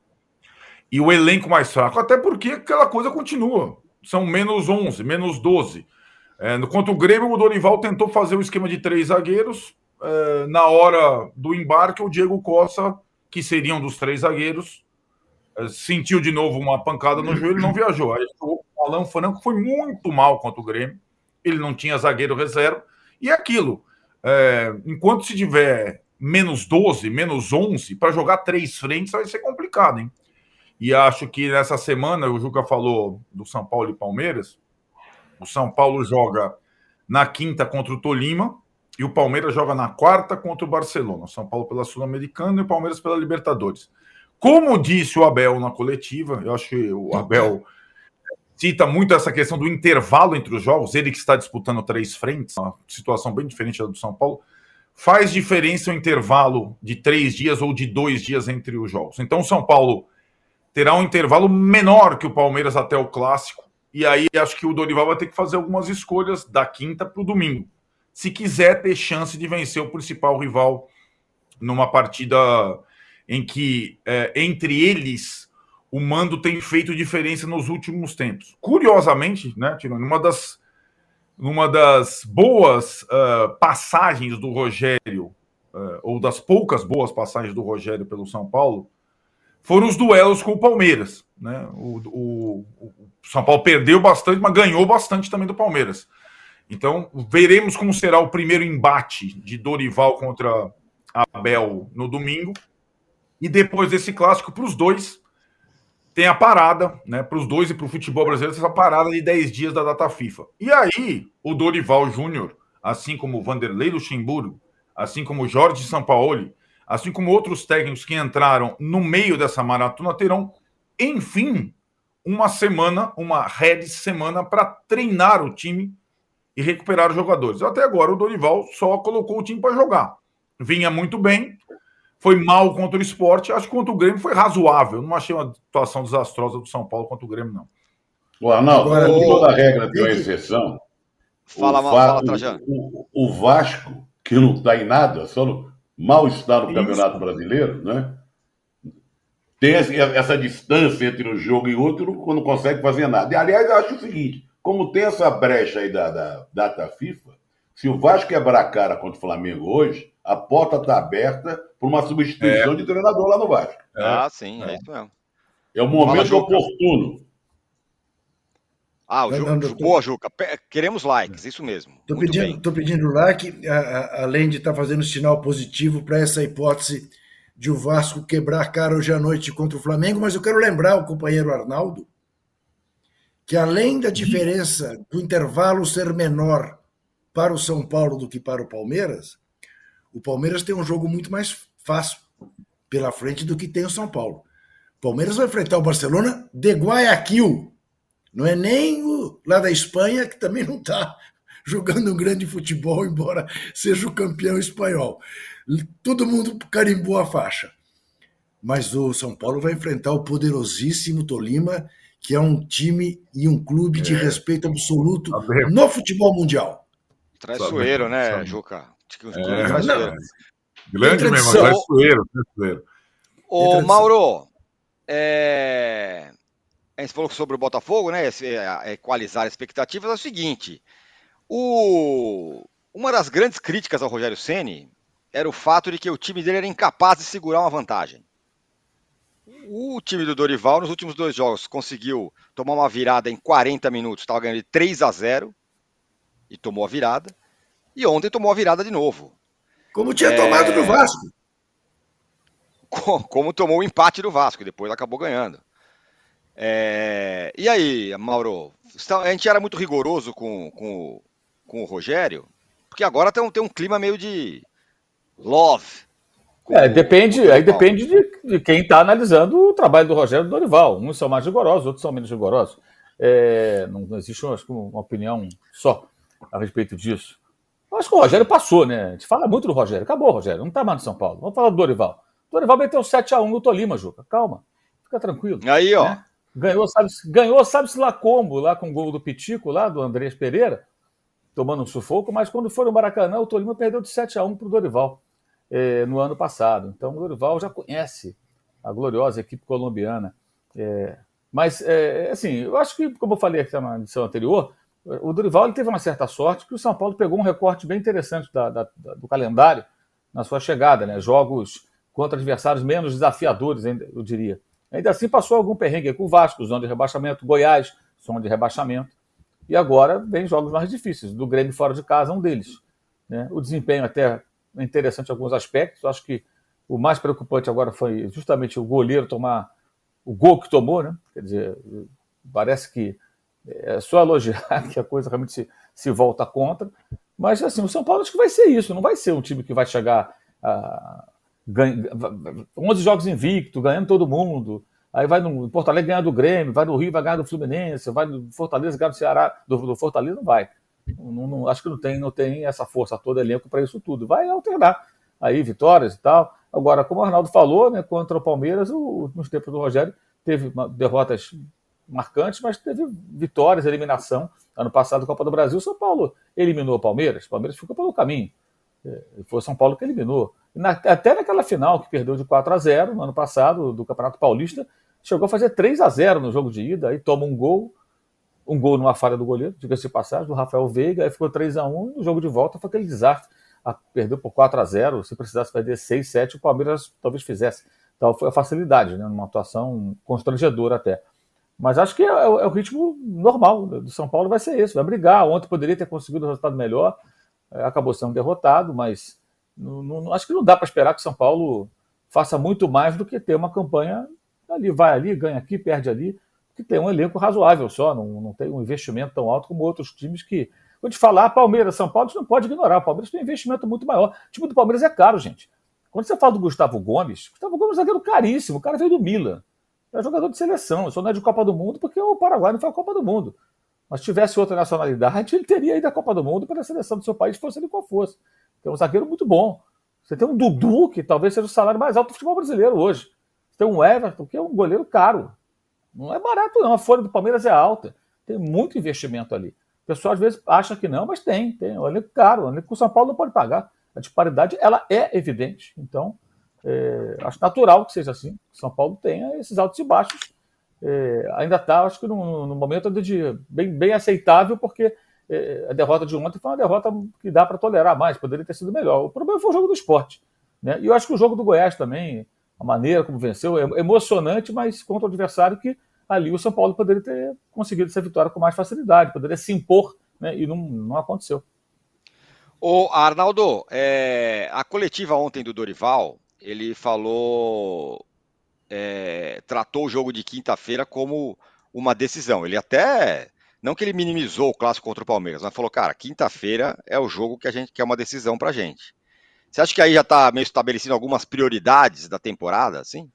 e o elenco mais fraco, até porque aquela coisa continua. São menos 11, menos 12. É, o Grêmio, o Dorival tentou fazer o esquema de três zagueiros. É, na hora do embarque, o Diego Costa, que seriam dos três zagueiros, é, sentiu de novo uma pancada no joelho e não viajou. Aí o Alan Franco foi muito mal contra o Grêmio. Ele não tinha zagueiro reserva. E é aquilo. É, enquanto se tiver menos 12, menos 11, para jogar três frentes vai ser complicado, hein? E acho que nessa semana, o Juca falou do São Paulo e Palmeiras. O São Paulo joga na quinta contra o Tolima e o Palmeiras joga na quarta contra o Barcelona. São Paulo pela Sul-Americana e o Palmeiras pela Libertadores. Como disse o Abel na coletiva, eu acho que o Abel cita muito essa questão do intervalo entre os jogos, ele que está disputando três frentes, uma situação bem diferente da do São Paulo. Faz diferença o intervalo de três dias ou de dois dias entre os jogos. Então, o São Paulo terá um intervalo menor que o Palmeiras até o clássico. E aí acho que o Dorival vai ter que fazer algumas escolhas da quinta para o domingo. Se quiser ter chance de vencer o principal rival numa partida em que é, entre eles o mando tem feito diferença nos últimos tempos. Curiosamente, né, Tirone, numa das, numa das boas uh, passagens do Rogério, uh, ou das poucas boas passagens do Rogério pelo São Paulo, foram os duelos com o Palmeiras. Né? O, o, o São Paulo perdeu bastante, mas ganhou bastante também do Palmeiras. Então, veremos como será o primeiro embate de Dorival contra Abel no domingo. E depois desse clássico, para os dois, tem a parada, né? Para os dois e para o futebol brasileiro, essa parada de 10 dias da data FIFA. E aí, o Dorival Júnior, assim como o Vanderlei Luxemburgo, assim como o Jorge Sampaoli, assim como outros técnicos que entraram no meio dessa maratona, terão, enfim, uma semana, uma red semana para treinar o time e recuperar os jogadores. Até agora, o Dorival só colocou o time para jogar. Vinha muito bem, foi mal contra o esporte. Acho que contra o Grêmio foi razoável. Não achei uma situação desastrosa do São Paulo contra o Grêmio, não. O Arnaldo, Agora, toda regra tem uma exceção. Fala, mal, fala, Trajano. O, o, Vasco, que não está em nada, só no, mal está no Isso. Campeonato Brasileiro, né? Tem essa distância entre um jogo e outro quando não consegue fazer nada. E, aliás, eu acho o seguinte: como tem essa brecha aí da, da data FIFA, se o Vasco quebrar a cara contra o Flamengo hoje, a porta está aberta para uma substituição é. de treinador lá no Vasco. É. Ah, sim, é. é isso mesmo. É o momento Fala, oportuno. Ah, o Ju, boa, Juca. Queremos likes, isso mesmo. Estou pedindo, pedindo like, a, a, além de estar tá fazendo sinal positivo para essa hipótese de o Vasco quebrar a cara hoje à noite contra o Flamengo, mas eu quero lembrar o companheiro Arnaldo que além da diferença do intervalo ser menor para o São Paulo do que para o Palmeiras, o Palmeiras tem um jogo muito mais fácil pela frente do que tem o São Paulo. O Palmeiras vai enfrentar o Barcelona de Guayaquil. Não é nem o lá da Espanha, que também não está [LAUGHS] jogando um grande futebol, embora seja o campeão espanhol. Todo mundo carimbou a faixa. Mas o São Paulo vai enfrentar o poderosíssimo Tolima, que é um time e um clube de é. respeito absoluto no futebol mundial. Traiçoeiro, né, Juca? É, traiçoeiro. Grande mesmo, traiçoeiro, traiçoeiro. Ô, Mauro, é... a gente falou sobre o Botafogo, né? Equalizar expectativas é o seguinte: o... uma das grandes críticas ao Rogério Ceni era o fato de que o time dele era incapaz de segurar uma vantagem. O time do Dorival, nos últimos dois jogos, conseguiu tomar uma virada em 40 minutos, estava ganhando de 3 a 0 e tomou a virada. E ontem tomou a virada de novo. Como tinha é... tomado no Vasco. Como tomou o empate do Vasco, e depois acabou ganhando. É... E aí, Mauro? A gente era muito rigoroso com, com, com o Rogério, porque agora tem um, tem um clima meio de love. É, depende, aí depende de, de quem está analisando o trabalho do Rogério Dorival. Uns são mais rigorosos, outros são menos rigorosos. É, não, não, existe acho, uma opinião só a respeito disso. Eu acho que o Rogério passou, né? A gente fala muito do Rogério. Acabou, Rogério. Não está mais no São Paulo. Vamos falar do Dorival. O Dorival meteu 7x1 no Tolima, Juca. Calma. Fica tranquilo. Aí, ó. Né? Ganhou, sabe, ganhou, sabe-se lá como, lá com o gol do Pitico, lá do Andrés Pereira, tomando um sufoco, mas quando foi no Maracanã, o Tolima perdeu de 7 a 1 para o Dorival eh, no ano passado. Então o Dorival já conhece a gloriosa equipe colombiana. É, mas, é, assim, eu acho que, como eu falei aqui na edição anterior, o Dorival teve uma certa sorte que o São Paulo pegou um recorte bem interessante da, da, da, do calendário na sua chegada, né? Jogos contra adversários menos desafiadores, eu diria. Ainda assim passou algum perrengue com o Vasco, zona de rebaixamento, Goiás, zona de rebaixamento. E agora vem jogos mais difíceis, do Grêmio fora de casa, um deles. Né? O desempenho até é interessante em alguns aspectos. Acho que o mais preocupante agora foi justamente o goleiro tomar o gol que tomou, né? Quer dizer, parece que é só elogiar [LAUGHS] que a coisa realmente se, se volta contra. Mas assim, o São Paulo acho que vai ser isso, não vai ser um time que vai chegar a, ganha, 11 jogos invicto, ganhando todo mundo. Aí vai no Porto Alegre ganhar do Grêmio, vai no Rio, vai ganhar do Fluminense, vai no Fortaleza ganhar do Ceará, do, do Fortaleza não vai. Não, não, acho que não tem, não tem essa força toda elenco para isso tudo. Vai alternar aí vitórias e tal. Agora, como o Arnaldo falou, né, contra o Palmeiras, o, nos tempos do Rogério, teve derrotas marcantes, mas teve vitórias, eliminação. Ano passado, Copa do Brasil, São Paulo eliminou o Palmeiras, o Palmeiras ficou pelo caminho. É, foi São Paulo que eliminou. Na, até naquela final que perdeu de 4 a 0 no ano passado, do Campeonato Paulista, chegou a fazer 3 a 0 no jogo de ida, aí toma um gol, um gol numa falha do goleiro, diga-se de passagem, do Rafael Veiga, aí ficou 3 a 1 no jogo de volta foi aquele desastre. perdeu por 4 a 0 se precisasse fazer 6, 7, o Palmeiras talvez fizesse. Então foi a facilidade, né, numa atuação constrangedora até. Mas acho que é, é, é, o ritmo normal do São Paulo, vai ser esse, vai brigar. Ontem poderia ter conseguido um resultado melhor, é, acabou sendo derrotado, mas não, não, acho que não dá para esperar que o São Paulo faça muito mais do que ter uma campanha ali, vai ali, ganha aqui, perde ali, que tem um elenco razoável só, não, não tem um investimento tão alto como outros times que. Quando gente falar Palmeiras, São Paulo, gente não pode ignorar. O Palmeiras tem um investimento muito maior. O time do Palmeiras é caro, gente. Quando você fala do Gustavo Gomes, Gustavo Gomes é um zagueiro caríssimo, o cara veio do Milan. É jogador de seleção, só não é de Copa do Mundo porque o Paraguai não foi a Copa do Mundo. Mas se tivesse outra nacionalidade, [LAUGHS] ele teria ido à Copa do Mundo para a seleção do seu país, fosse ele qual fosse. É um zagueiro muito bom. Você tem um Dudu, que talvez seja o salário mais alto do futebol brasileiro hoje. Você tem um Everton, que é um goleiro caro. Não é barato, não. A folha do Palmeiras é alta. Tem muito investimento ali. O pessoal às vezes acha que não, mas tem. Tem é um elenco caro. O elenco que o São Paulo não pode pagar. A disparidade ela é evidente. Então, é, acho natural que seja assim. São Paulo tenha esses altos e baixos. É, ainda está, acho que, no, no momento de bem, bem aceitável, porque é, a derrota de ontem foi uma derrota que dá para tolerar mais, poderia ter sido melhor. O problema foi o jogo do esporte. Né? E eu acho que o jogo do Goiás também, a maneira como venceu, é emocionante, mas contra o adversário que ali o São Paulo poderia ter conseguido essa vitória com mais facilidade, poderia se impor, né? e não, não aconteceu. O Arnaldo, é, a coletiva ontem do Dorival, ele falou, é, tratou o jogo de quinta-feira como uma decisão. Ele até, não que ele minimizou o clássico contra o Palmeiras, mas falou, cara, quinta-feira é o jogo que a gente quer uma decisão pra gente. Você acha que aí já está meio estabelecido algumas prioridades da temporada, assim?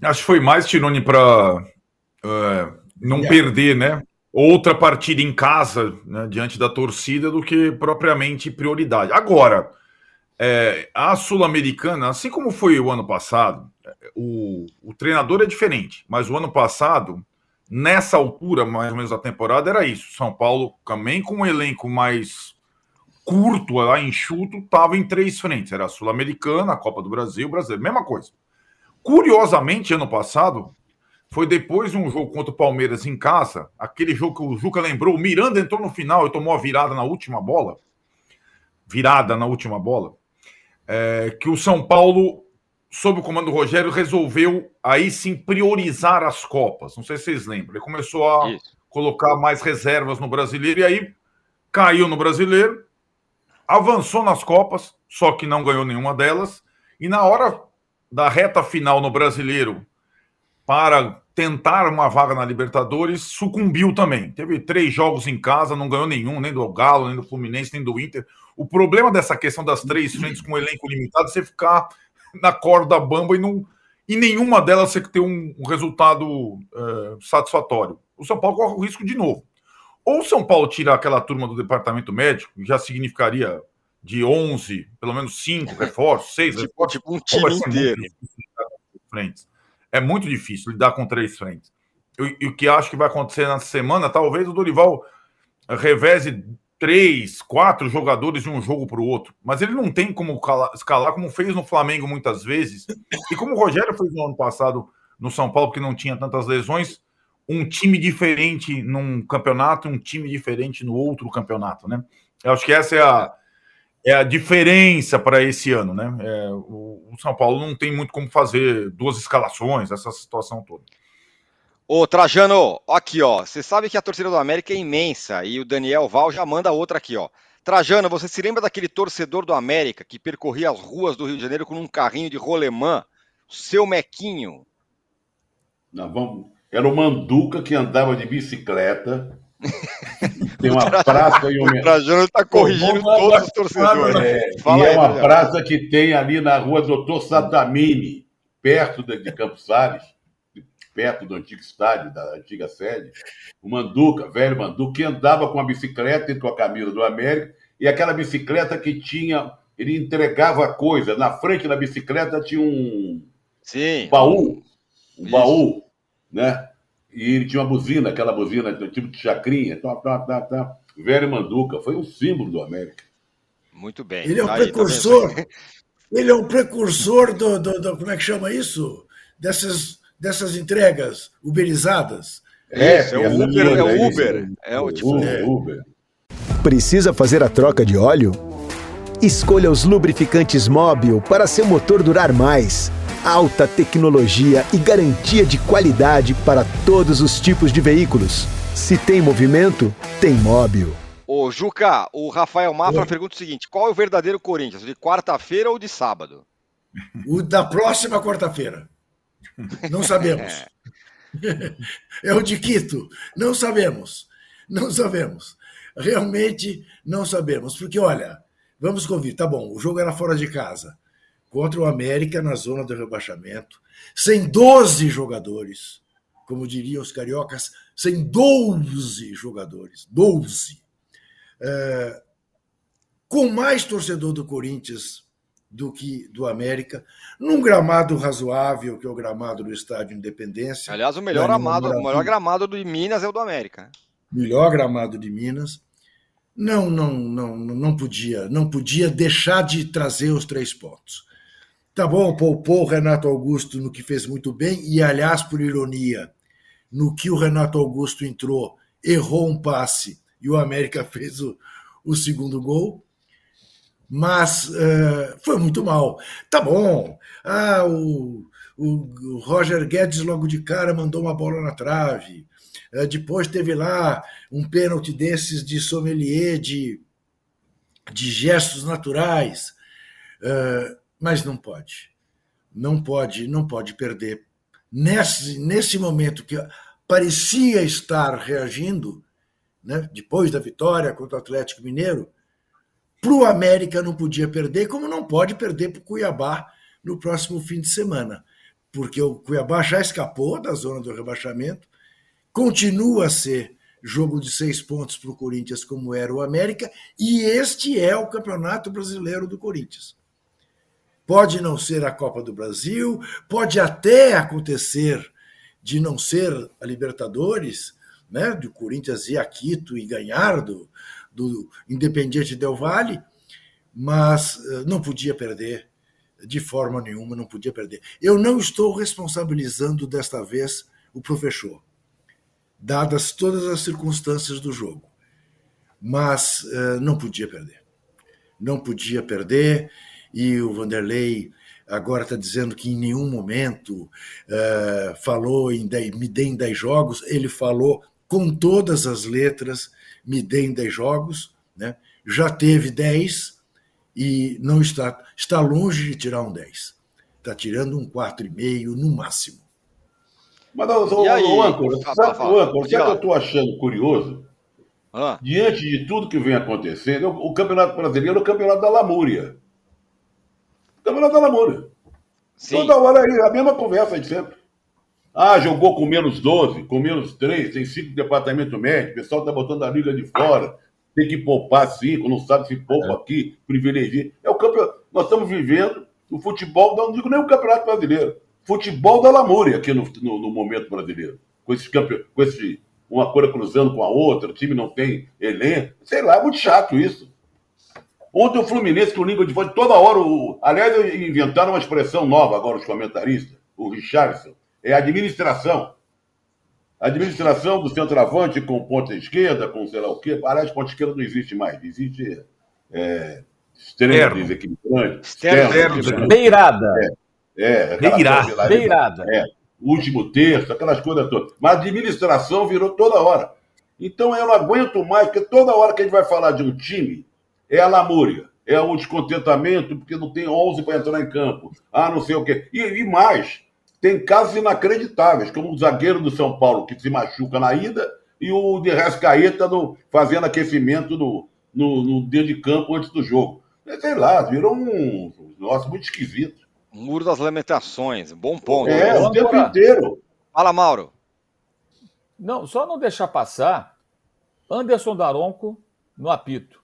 Acho que foi mais, Tirone, para é, não perder, né? Outra partida em casa, né, diante da torcida, do que propriamente prioridade. Agora, é, a Sul-Americana, assim como foi o ano passado, o, o, treinador é diferente, mas o ano passado, nessa altura, mais ou menos da temporada, era isso. São Paulo, também com um elenco mais curto, lá enxuto, estava em três frentes: era a Sul-Americana, a Copa do Brasil, o Brasileiro, mesma coisa. Curiosamente, ano passado, foi depois de um jogo contra o Palmeiras em casa, aquele jogo que o Juca lembrou, o Miranda entrou no final e tomou a virada na última bola. Virada na última bola é, que o São Paulo, sob o comando do Rogério, resolveu aí sim priorizar as Copas. Não sei se vocês lembram. Ele começou a Isso. colocar mais reservas no brasileiro e aí caiu no brasileiro, avançou nas Copas, só que não ganhou nenhuma delas. E na hora da reta final no brasileiro, para tentar uma vaga na Libertadores, sucumbiu também. Teve três jogos em casa, não ganhou nenhum, nem do Galo, nem do Fluminense, nem do Inter. O problema dessa questão das três frentes com elenco limitado é você ficar na corda bamba e não em nenhuma delas você ter um, um resultado é, satisfatório. O São Paulo corre o risco de novo. Ou o São Paulo tirar aquela turma do departamento médico, já significaria de 11, pelo menos 5 reforços, 6 tipo, reforços. Tipo um time inteiro. Frentes. É muito difícil lidar com três frentes. E o que acho que vai acontecer na semana, talvez o Dorival reveze três, quatro jogadores de um jogo para o outro, mas ele não tem como escalar como fez no Flamengo muitas vezes, e como o Rogério fez no ano passado no São Paulo, que não tinha tantas lesões, um time diferente num campeonato, um time diferente no outro campeonato, né? Eu acho que essa é a, é a diferença para esse ano, né? É, o, o São Paulo não tem muito como fazer duas escalações, essa situação toda. Ô, Trajano, aqui, ó. Você sabe que a torcida do América é imensa e o Daniel Val já manda outra aqui, ó. Trajano, você se lembra daquele torcedor do América que percorria as ruas do Rio de Janeiro com um carrinho de rolemã? Seu Mequinho. Não, vamos... Era o Manduca que andava de bicicleta. [LAUGHS] tem uma praça em O Trajano está corrigindo Pô, todos os torcedores. É, Fala e aí, é uma Trajano. praça que tem ali na rua Doutor Satamini, perto de, de Campos Salles, perto do antigo estádio, da antiga sede. O Manduca, velho Manduca, que andava com a bicicleta e com a camisa do América, e aquela bicicleta que tinha. Ele entregava coisa. Na frente da bicicleta tinha um Sim. baú, um Isso. baú, né? E ele tinha uma buzina, aquela buzina tipo de chacrinha. Tá, tá, tá, tá. Velho Manduca, foi um símbolo do América. Muito bem. Ele é um Tá aí, tá precursor. vendo? Ele é um precursor do, do- do- Como é que chama isso? Dessas, dessas entregas uberizadas. Isso, é o essa Uber, linha, é o. Uber. É o tipo. Uber, Uber. Precisa fazer a troca de óleo? Escolha os lubrificantes Móbil para seu motor durar mais. Alta tecnologia e garantia de qualidade para todos os tipos de veículos. Se tem movimento, tem Móbil. Ô, Juca, o Rafael Mafra Oi. pergunta o seguinte: qual é o verdadeiro Corinthians? De quarta-feira ou de sábado? O da próxima quarta-feira. Não sabemos. [LAUGHS] É o de Quito. Não sabemos. Não sabemos. Realmente não sabemos. Porque, olha, vamos convir. Tá bom, o jogo era fora de casa. Contra o América na zona do rebaixamento. Sem 12 jogadores. Como diriam os cariocas, sem 12 jogadores. 12. É, com mais torcedor do Corinthians do que do América, num gramado razoável, que é o gramado do Estádio Independência. Aliás, o melhor, Não, amado, não, o melhor gramado de Minas é o do América. né? melhor gramado de Minas. Não, não, não, não podia, não podia deixar de trazer os três pontos. Tá bom, poupou o Renato Augusto no que fez muito bem e, aliás, por ironia, no que o Renato Augusto entrou, errou um passe e o América [LAUGHS] fez o, o segundo gol. Mas eh, foi muito mal. Tá bom. Ah, o, o Roger Guedes logo de cara mandou uma bola na trave. Eh, Depois teve lá um pênalti desses de sommelier, de, de gestos naturais. Eh, Mas não pode. Não pode, não pode perder. Nesse, nesse momento que parecia estar reagindo, né, depois da vitória contra o Atlético Mineiro, para o América não podia perder, como não pode perder para o Cuiabá no próximo fim de semana. Porque o Cuiabá já escapou da zona do rebaixamento, continua a ser jogo de seis pontos para o Corinthians, como era o América, e este é o Campeonato Brasileiro do Corinthians. Pode não ser a Copa do Brasil, pode até acontecer de não ser a Libertadores, né, do Corinthians ir a Quito e ganhar do, do Independiente Del Valle, mas eh, não podia perder de forma nenhuma, não podia perder. Eu não estou responsabilizando desta vez o professor, dadas todas as circunstâncias do jogo, mas eh, não podia perder. Não podia perder e o Vanderlei agora está dizendo que em nenhum momento eh, falou em dez- me deem 10 jogos, ele falou com todas as letras, me deem 10 jogos, né? já teve 10 e não está, está longe de tirar um 10. Está tirando um 4,5 no máximo. Mas, ô, ô, E aí? ô, sabe, o que eu estou achando curioso? Ah, Diante de tudo que vem acontecendo, o o Campeonato Brasileiro é o Campeonato da Lamúria. O Campeonato da Lamúria. sim. Toda hora aí, a mesma conversa de sempre. Ah, jogou com menos 12, com menos 3, tem 5 departamento médico, o pessoal está botando a liga de fora, tem que poupar 5, não sabe se poupa aqui, privilegia. É o campeonato. Nós estamos vivendo o futebol, não digo nem o Campeonato Brasileiro, futebol da Lamúria aqui no, no, no momento brasileiro. Com esse, campe... com esse uma coisa cruzando com a outra, o time não tem elenco, sei lá, é muito chato isso. Ontem o Fluminense com língua de fora, toda hora, o... aliás, inventaram uma expressão nova agora, os comentaristas, o Richardson, é administração. Administração do centroavante com ponta esquerda, com sei lá o quê. Aliás, ponta esquerda não existe mais, existe é, extremo desequilibrante. Externo. Beirada. É, coisa lá, Beirada. é, último terço, aquelas coisas todas. Mas a administração virou toda hora. Então eu não aguento mais, porque toda hora que a gente vai falar de um time, é a lamúria, é o descontentamento, porque não tem 11 para entrar em campo. Ah, não sei o quê. E, e mais, tem casos inacreditáveis, como o zagueiro do São Paulo, que se machuca na ida, e o de Rascaeta no, fazendo aquecimento no, no, no dentro de campo antes do jogo. Sei lá, virou um negócio muito esquisito. Muro das lamentações, bom ponto. É, o tempo inteiro. Fala, Mauro. Não, só não deixar passar Anderson Daronco no apito.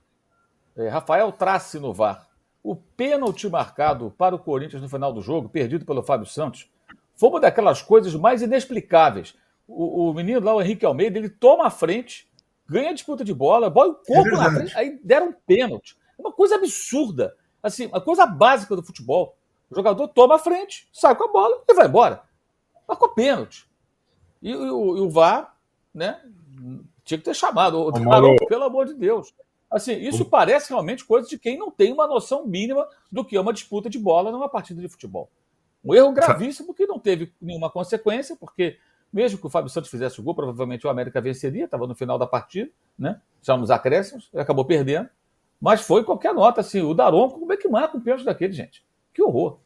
É, Rafael Trace no VAR. O pênalti marcado para o Corinthians no final do jogo, perdido pelo Fábio Santos, foi uma daquelas coisas mais inexplicáveis. O, o menino lá, o Henrique Almeida, ele toma a frente, ganha a disputa de bola, bola o corpo é na frente, aí deram um pênalti. Uma coisa absurda. Assim, uma coisa básica do futebol. O jogador toma a frente, sai com a bola e vai embora. Marcou pênalti. E, e, o, e o VAR, né? Tinha que ter chamado. O Mauro, pelo amor de Deus. Assim, isso parece realmente coisa de quem não tem uma noção mínima do que é uma disputa de bola numa partida de futebol. Um erro gravíssimo que não teve nenhuma consequência, porque mesmo que o Fábio Santos fizesse o gol, provavelmente o América venceria, estava no final da partida, né? Já nos acréscimos, acabou perdendo. Mas foi qualquer nota, assim. O Daronco, como é que marca um pênalti daquele, gente? Que horror.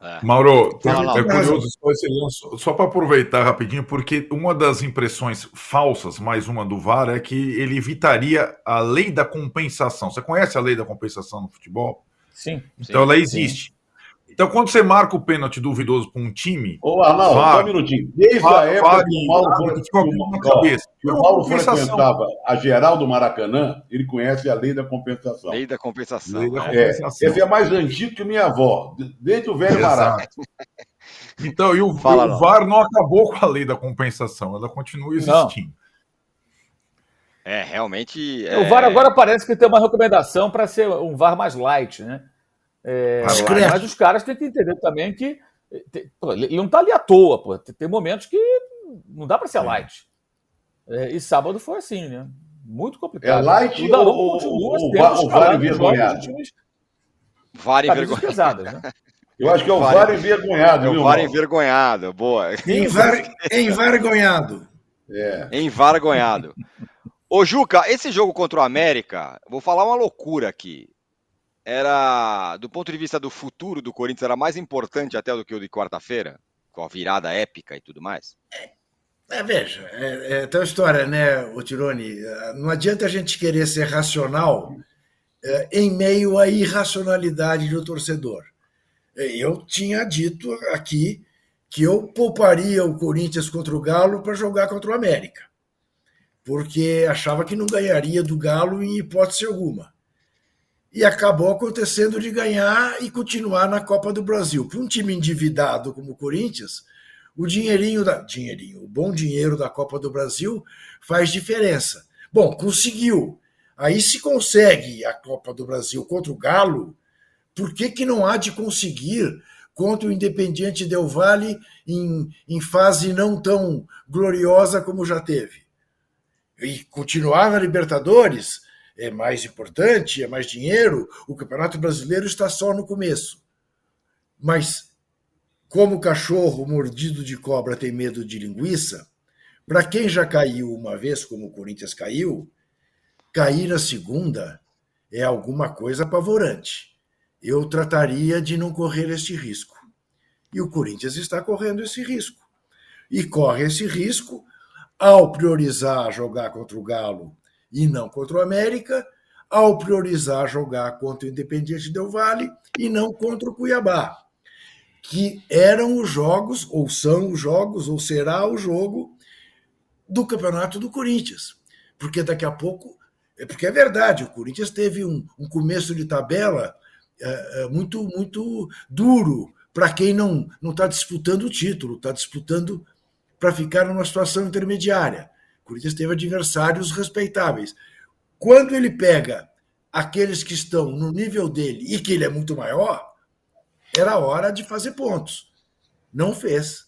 É. Mauro, é curioso só esse lance, só para aproveitar rapidinho, porque uma das impressões falsas, mais uma do VAR, é que ele evitaria a lei da compensação. Você conhece a lei da compensação no futebol? Sim. Então sim, ela existe. Sim. Então, quando você marca o pênalti duvidoso para um time. Ô, Arnaldo, só um minutinho. Desde a época que o Paulo, foi... cabeça. o Paulo frequentava a geral do Maracanã, ele conhece a lei da compensação. Lei da compensação. Lei da é. compensação. É, esse é mais antigo que minha avó, desde o velho Maracanã. [LAUGHS] Então, e o, Fala, o VAR não acabou com a lei da compensação, ela continua existindo. Não. É, realmente. É... O VAR agora parece que tem uma recomendação para ser um VAR mais light, né? É, mas os caras têm que entender também que pô, ele não está ali à toa, pô. Tem momentos que não dá para ser light. É, e sábado foi assim, né? Muito complicado. É light o Daron ou, continua o, o, o VAR envergonhado? VAR envergonhado. né? [LAUGHS] Eu acho que é o VAR envergonhado. É o VAR envergonhado, boa. Enver... Envergonhado. É. Envergonhado. Ô, Juca, esse jogo contra o América, vou falar uma loucura aqui era, do ponto de vista do futuro do Corinthians, era mais importante até do que o de quarta-feira, com a virada épica e tudo mais? É, veja, é, é tal história, né, o Tironi? Não adianta a gente querer ser racional é, em meio à irracionalidade do torcedor. Eu tinha dito aqui que eu pouparia o Corinthians contra o Galo para jogar contra o América, porque achava que não ganharia do Galo em hipótese alguma e acabou acontecendo de ganhar e continuar na Copa do Brasil. Para um time endividado como o Corinthians, o dinheirinho da dinheirinho, o bom dinheiro da Copa do Brasil faz diferença. Bom, conseguiu. Aí se consegue a Copa do Brasil contra o Galo, por que, que não há de conseguir contra o Independiente Del Valle em, em fase não tão gloriosa como já teve? E continuar na Libertadores é mais importante, é mais dinheiro, o Campeonato Brasileiro está só no começo. Mas, como cachorro mordido de cobra tem medo de linguiça, para quem já caiu uma vez, como o Corinthians caiu, cair na segunda é alguma coisa apavorante. Eu trataria de não correr este risco. E o Corinthians está correndo esse risco. E corre esse risco ao priorizar jogar contra o Galo e não contra o América, ao priorizar jogar contra o Independiente Del Vale e não contra o Cuiabá, que eram os jogos, ou são os jogos, ou será o jogo do Campeonato do Corinthians. Porque daqui a pouco. É porque é verdade, o Corinthians teve um, um começo de tabela é, é, muito, muito duro para quem não está disputando o título, está disputando para ficar numa situação intermediária. O Corinthians teve adversários respeitáveis. Quando ele pega aqueles que estão no nível dele e que ele é muito maior, era hora de fazer pontos. Não fez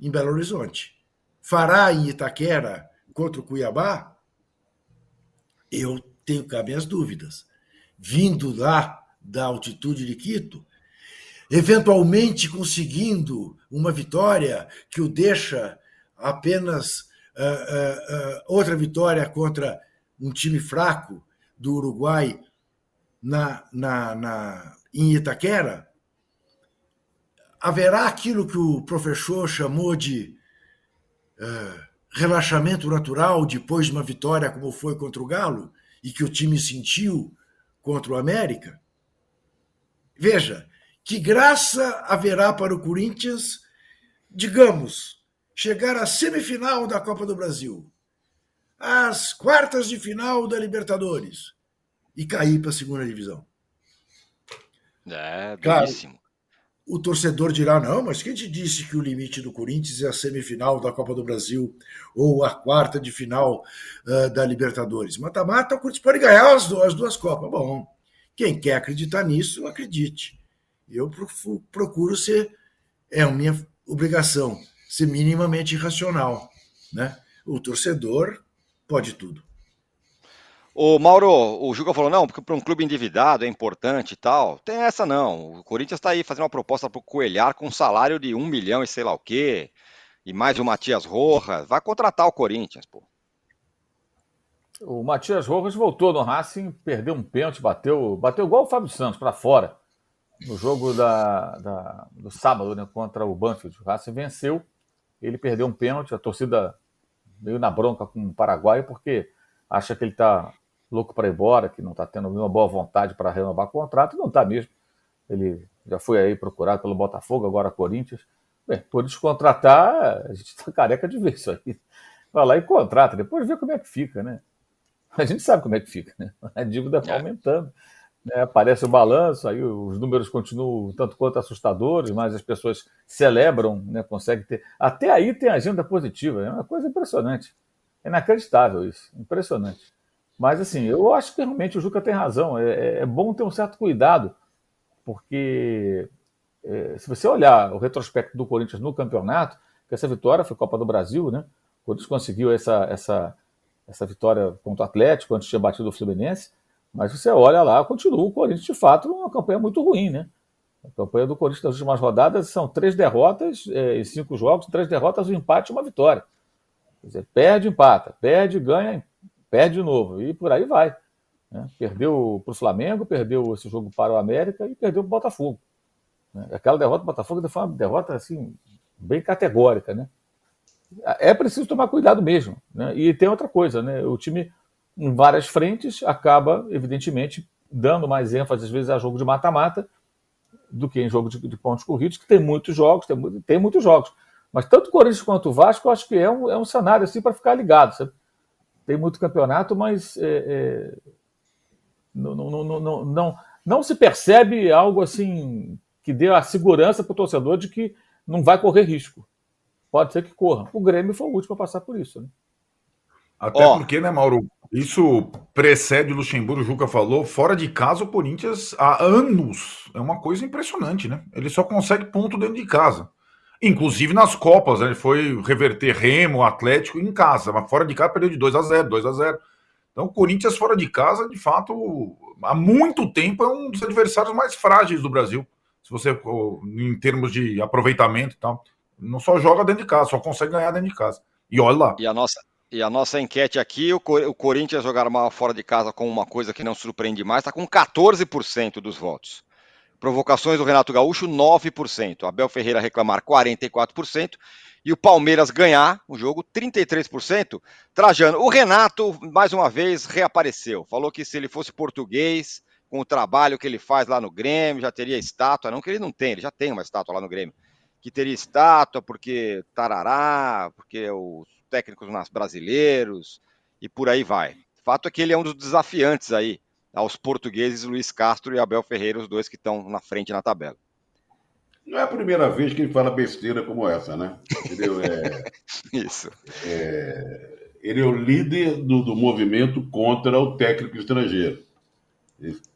em Belo Horizonte. Fará em Itaquera contra o Cuiabá? Eu tenho cá minhas dúvidas. Vindo lá da altitude de Quito, eventualmente conseguindo uma vitória que o deixa apenas uh, uh, outra vitória contra um time fraco do Uruguai na, na, na, em Itaquera, haverá aquilo que o professor chamou de relaxamento natural depois de uma vitória como foi contra o Galo e que o time sentiu contra o América? Veja, que graça haverá para o Corinthians, digamos, chegar à semifinal da Copa do Brasil, às quartas de final da Libertadores e cair para a segunda divisão. É, belíssimo. Claro, o torcedor dirá: não, mas quem te disse que o limite do Corinthians é a semifinal da Copa do Brasil ou a quarta de final uh, da Libertadores? Mata-mata, o Corinthians pode ganhar as duas, as duas Copas. Bom, quem quer acreditar nisso, acredite. Eu procuro ser, é a minha obrigação, ser minimamente racional. Né? O torcedor pode tudo. O Mauro, o Juca falou, não, porque para um clube endividado é importante e tal. Tem essa não. O Corinthians está aí fazendo uma proposta para o Coelhar com um salário de um milhão e sei lá o quê. E mais o Matias Rojas. Vai contratar o Corinthians, pô. O Matias Rojas voltou no Racing, perdeu um pênalti, bateu, bateu igual o Fábio Santos para fora. No jogo da, da, do sábado, né, contra o Banfield. O Racing venceu, ele perdeu um pênalti, a torcida veio na bronca com o Paraguai, porque acha que ele está louco para ir embora, que não está tendo nenhuma boa vontade para renovar o contrato, não está mesmo. Ele já foi aí procurado pelo Botafogo, agora Corinthians. Bem, por descontratar, a gente está careca de ver isso aí. Vai lá e contrata, depois vê como é que fica, né? A gente sabe como é que fica, né? A dívida está é. aumentando. Né? Aparece o balanço, aí os números continuam tanto quanto assustadores, mas as pessoas celebram, né? conseguem ter. Até aí tem agenda positiva, é uma coisa impressionante. É inacreditável isso, impressionante. Mas, assim, eu acho que realmente o Juca tem razão. É, é, é bom ter um certo cuidado, porque é, se você olhar o retrospecto do Corinthians no campeonato, que essa vitória foi Copa do Brasil, né? O Corinthians conseguiu essa, essa, essa vitória contra o Atlético, antes tinha batido o Fluminense, mas você olha lá, continua o Corinthians de fato uma campanha muito ruim, né? A campanha do Corinthians nas últimas rodadas são três derrotas é, em cinco jogos, três derrotas, um empate e uma vitória. Quer dizer, perde, empata, perde, ganha, perde de novo, e por aí vai. Né? Perdeu para o Flamengo, perdeu esse jogo para o América e perdeu para o Botafogo. Né? Aquela derrota do Botafogo foi uma derrota assim, bem categórica. Né? É preciso tomar cuidado mesmo. Né? E tem outra coisa, né? o time em várias frentes acaba, evidentemente, dando mais ênfase, às vezes, a jogo de mata-mata do que em jogo de, de, pontos corridos, que tem muitos jogos, tem, tem muitos jogos. Mas tanto o Corinthians quanto o Vasco, eu acho que é um, é um cenário assim para ficar ligado. Sabe? tem muito campeonato, mas é, é, não, não, não, não, não, não se percebe algo assim que dê a segurança para o torcedor de que não vai correr risco. Pode ser que corra. O Grêmio foi o último a passar por isso. Né? Até oh. porque, né, Mauro? Isso precede o Luxemburgo, o Juca falou. Fora de casa, o Corinthians há anos. É uma coisa impressionante, né? Ele só consegue ponto dentro de casa. Inclusive nas Copas, né? ele foi reverter Remo, Atlético em casa, mas fora de casa perdeu de 2 a 0 2 a 0 Então, o Corinthians fora de casa, de fato, há muito tempo é um dos adversários mais frágeis do Brasil. Se você, em termos de aproveitamento e tal, não só joga dentro de casa, só consegue ganhar dentro de casa. E olha lá. E a nossa, e a nossa enquete aqui, o, o Corinthians jogar mal fora de casa com uma coisa que não surpreende mais, está com 14% dos votos. Provocações do Renato Gaúcho, 9%. Abel Ferreira reclamar, 44%. E o Palmeiras ganhar o jogo, 33%. Trajano, o Renato, mais uma vez, reapareceu. Falou que se ele fosse português, com o trabalho que ele faz lá no Grêmio, já teria estátua. Não que ele não tem, ele já tem uma estátua lá no Grêmio. Que teria estátua porque tarará, porque os técnicos brasileiros e por aí vai. Fato é que ele é um dos desafiantes aí aos portugueses Luiz Castro e Abel Ferreira, os dois que estão na frente na tabela. Não é a primeira vez que ele fala besteira como essa, né? Entendeu? É, [LAUGHS] Isso. É, ele é o líder do, do, movimento contra o técnico estrangeiro.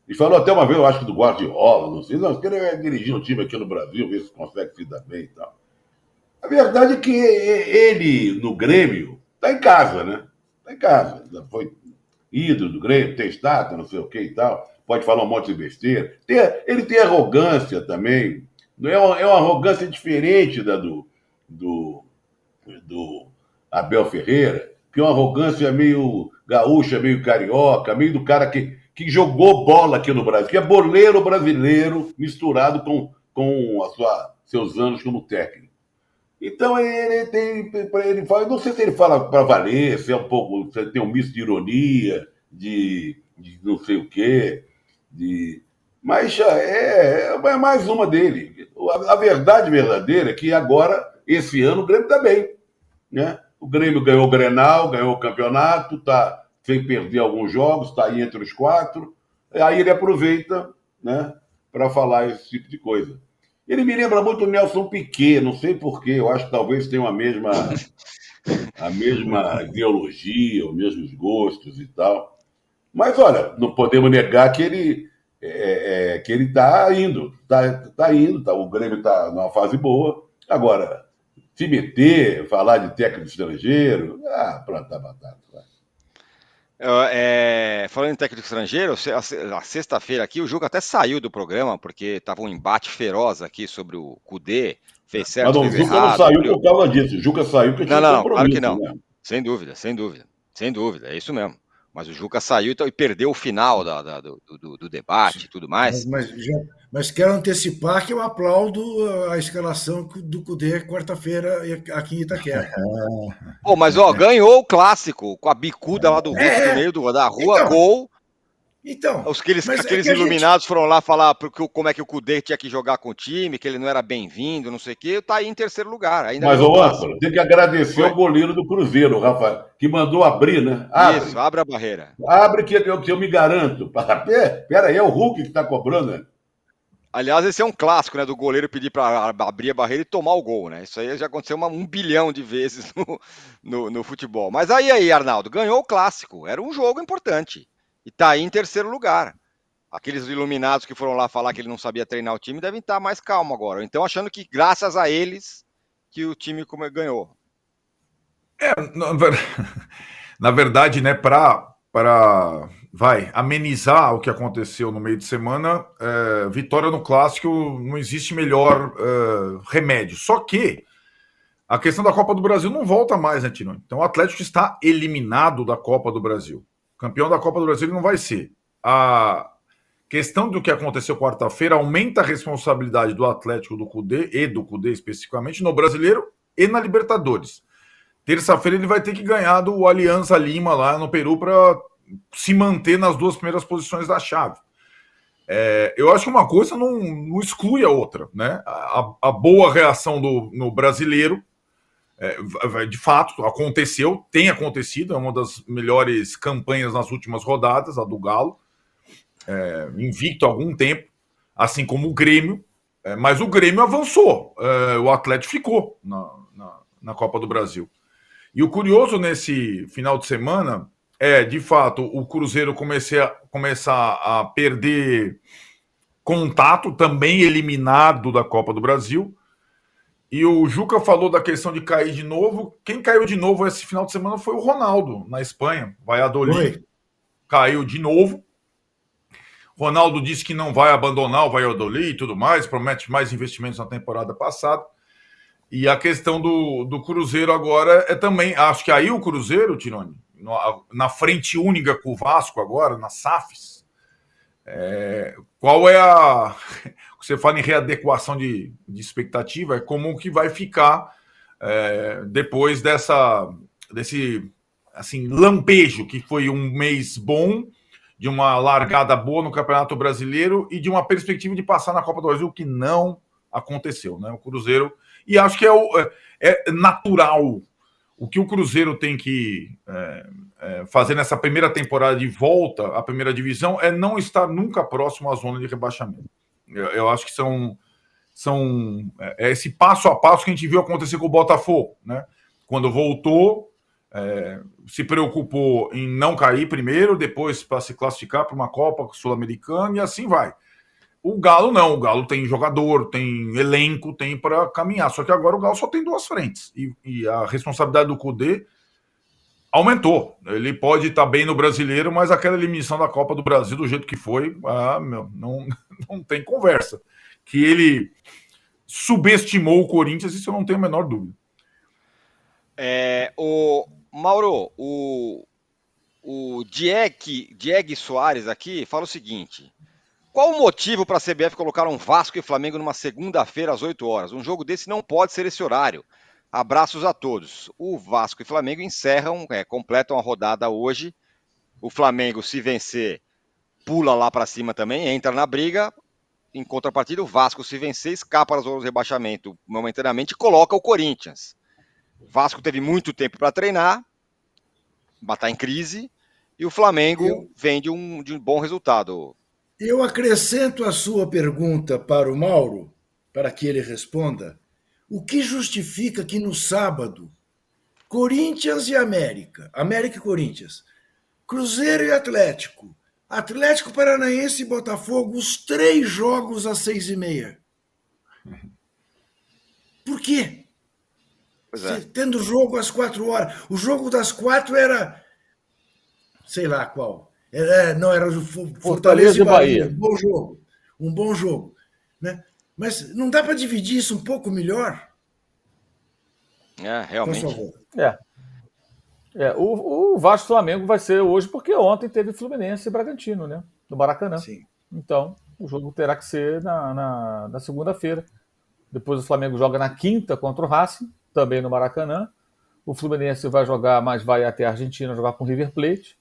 E, falou até uma vez, eu acho que do Guardiola, não sei, não, que ele vai dirigir um time aqui no Brasil, ver se consegue se dar bem e tal. A verdade é que ele, no Grêmio, está em casa, né? Está em casa. Foi ídolo do Grêmio, estátua, não sei o que e tal, pode falar um monte de besteira. Tem, ele tem arrogância também, é uma, é uma arrogância diferente da do, do, do Abel Ferreira, que é uma arrogância meio gaúcha, meio carioca, meio do cara que, que jogou bola aqui no Brasil, que é boleiro brasileiro misturado com, com a sua, seus anos como técnico. Então ele tem. Ele fala, não sei se ele fala para valer, se é um pouco. Se tem um misto de ironia, de, de não sei o quê. De, mas é, é mais uma dele. A, a, verdade verdadeira é que agora, esse ano, o Grêmio está bem. Né? O Grêmio ganhou o Grenal, ganhou o campeonato, está sem perder alguns jogos, está aí entre os quatro. Aí ele aproveita né, para falar esse tipo de coisa. Ele me lembra muito o Nelson Piquet, não sei porquê, eu acho que talvez tenha a mesma, a mesma ideologia, os mesmos gostos e tal. Mas olha, não podemos negar que ele é, é, que ele está indo, está tá indo, tá, o Grêmio está numa fase boa. Agora, se meter, falar de técnico estrangeiro, ah, plantar batata. É, falando em técnico estrangeiro, a sexta-feira aqui o Juca até saiu do programa, porque estava um embate feroz aqui sobre o Cudê, fez certo, Mas não, fez o Juca não saiu por causa disso, o Juca saiu porque tinha Não, não, claro que não, né? sem dúvida, sem dúvida, sem dúvida, é isso mesmo. Mas o Juca saiu então, e perdeu o final da, da, do, do, do, debate e tudo mais. Mas, mas, já, mas, quero antecipar que eu aplaudo a escalação do Cudê quarta-feira aqui em Itaquera. [LAUGHS] Pô, mas ó, ganhou o clássico com a bicuda lá do Hulk é, no meio do, da rua, então, gol. Então, Os, aqueles, é aqueles é iluminados gente... foram lá falar porque, como é que o Cudê tinha que jogar com o time, que ele não era bem-vindo, não sei o quê. Tá aí em terceiro lugar. Ainda Mas, ô, Ângelo, tem que agradecer Foi. ao goleiro do Cruzeiro, Rafael, que mandou abrir, né? Abre. Isso, abre a barreira. Abre que eu, que eu me garanto. [LAUGHS] Pera aí, é o Hulk que tá cobrando, né? Aliás, esse é um clássico, né? Do goleiro pedir para abrir a barreira e tomar o gol, né? Isso aí já aconteceu uma, um bilhão de vezes [LAUGHS] no, no, no futebol. Mas aí, aí, Arnaldo, ganhou o clássico. Era um jogo importante e está aí em terceiro lugar. Aqueles iluminados que foram lá falar que ele não sabia treinar o time devem estar tá mais calmo agora. Então, achando que graças a eles que o time ganhou. É, na [LAUGHS] verdade, né, para para vai amenizar o que aconteceu no meio de semana, é, vitória no clássico não existe melhor é, remédio. Só que a questão da Copa do Brasil não volta mais, né, Tino? Então o Atlético está eliminado da Copa do Brasil. Campeão da Copa do Brasil não vai ser. A questão do que aconteceu quarta-feira aumenta a responsabilidade do Atlético do Cudê e do Cudê especificamente no Brasileiro e na Libertadores. Terça-feira ele vai ter que ganhar do Aliança Lima lá no Peru para se manter nas duas primeiras posições da chave. É, eu acho que uma coisa não, não exclui a outra, né? A, a boa reação do, no brasileiro é, de fato, aconteceu, tem acontecido, é uma das melhores campanhas nas últimas rodadas, a do Galo, é, invicto há algum tempo, assim como o Grêmio, é, mas o Grêmio avançou, é, o Atlético ficou na, na, na, Copa do Brasil. E o curioso nesse final de semana é, de fato, o Cruzeiro comecei começar a perder contato, também eliminado da Copa do Brasil, e o Juca falou da questão de cair de novo. Quem caiu de novo esse final de semana foi o Ronaldo, na Espanha. Valladolid. Caiu de novo. Ronaldo disse que não vai abandonar o Valladolid e tudo mais, promete mais investimentos na temporada passada. E a questão do, do Cruzeiro agora é também. Acho que aí o Cruzeiro, Tironi, na frente única com o Vasco agora, na SAFs. É, qual é a [LAUGHS] você fala em readequação de, de expectativa, é como que vai ficar é, depois dessa desse assim lampejo que foi um mês bom de uma largada boa no Campeonato Brasileiro e de uma perspectiva de passar na Copa do Brasil que não aconteceu, né? O Cruzeiro e acho que é, o, é, é natural o que o Cruzeiro tem que é, é, fazer nessa primeira temporada de volta à primeira divisão é não estar nunca próximo à zona de rebaixamento. Eu, eu acho que são, são é, é esse passo a passo que a gente viu acontecer com o Botafogo, né? Quando voltou, é, se preocupou em não cair primeiro, depois para se classificar para uma Copa Sul-Americana e assim vai. O Galo não, o Galo tem jogador, tem elenco, tem para caminhar. Só que agora o Galo só tem duas frentes e, e a responsabilidade do Cudê aumentou. Ele pode estar bem no brasileiro, mas aquela eliminação da Copa do Brasil, do jeito que foi, ah, meu, não, [LAUGHS] não tem conversa. Que ele subestimou o Corinthians, isso eu não tenho a menor dúvida. É, o Mauro, o, o Dieg, Dieg Soares aqui fala o seguinte: qual o motivo para a CBF colocar um Vasco e Flamengo numa segunda-feira às 8 horas? Um jogo desse não pode ser esse horário. Abraços a todos. O Vasco e Flamengo encerram, é, completam a rodada hoje. O Flamengo, se vencer, pula lá para cima também, entra na briga. Em contrapartida, o Vasco, se vencer, escapa do rebaixamento momentaneamente e coloca o Corinthians. O Vasco teve muito tempo para treinar, está em crise, e o Flamengo eu, vem de um, de um bom resultado. Eu acrescento a sua pergunta para o Mauro, para que ele responda. O que justifica que no sábado, Corinthians e América, América e Corinthians, Cruzeiro e Atlético, Atlético Paranaense e Botafogo, os três jogos às seis e meia. Por quê? É. Tendo jogo às quatro horas. O jogo das quatro era. Sei lá qual. Era, não, era o Fortaleza, Fortaleza e Bahia. Bahia. Um bom jogo. Um bom jogo. Né? Mas não dá para dividir isso um pouco melhor? É, realmente. É. é o, o Vasco Flamengo vai ser hoje, porque ontem teve Fluminense e Bragantino, né? No Maracanã. Sim. Então, o jogo terá que ser na, na, na segunda-feira. Depois o Flamengo joga na quinta contra o Racing, também no Maracanã. O Fluminense vai jogar, mas vai até a Argentina jogar com o River Plate.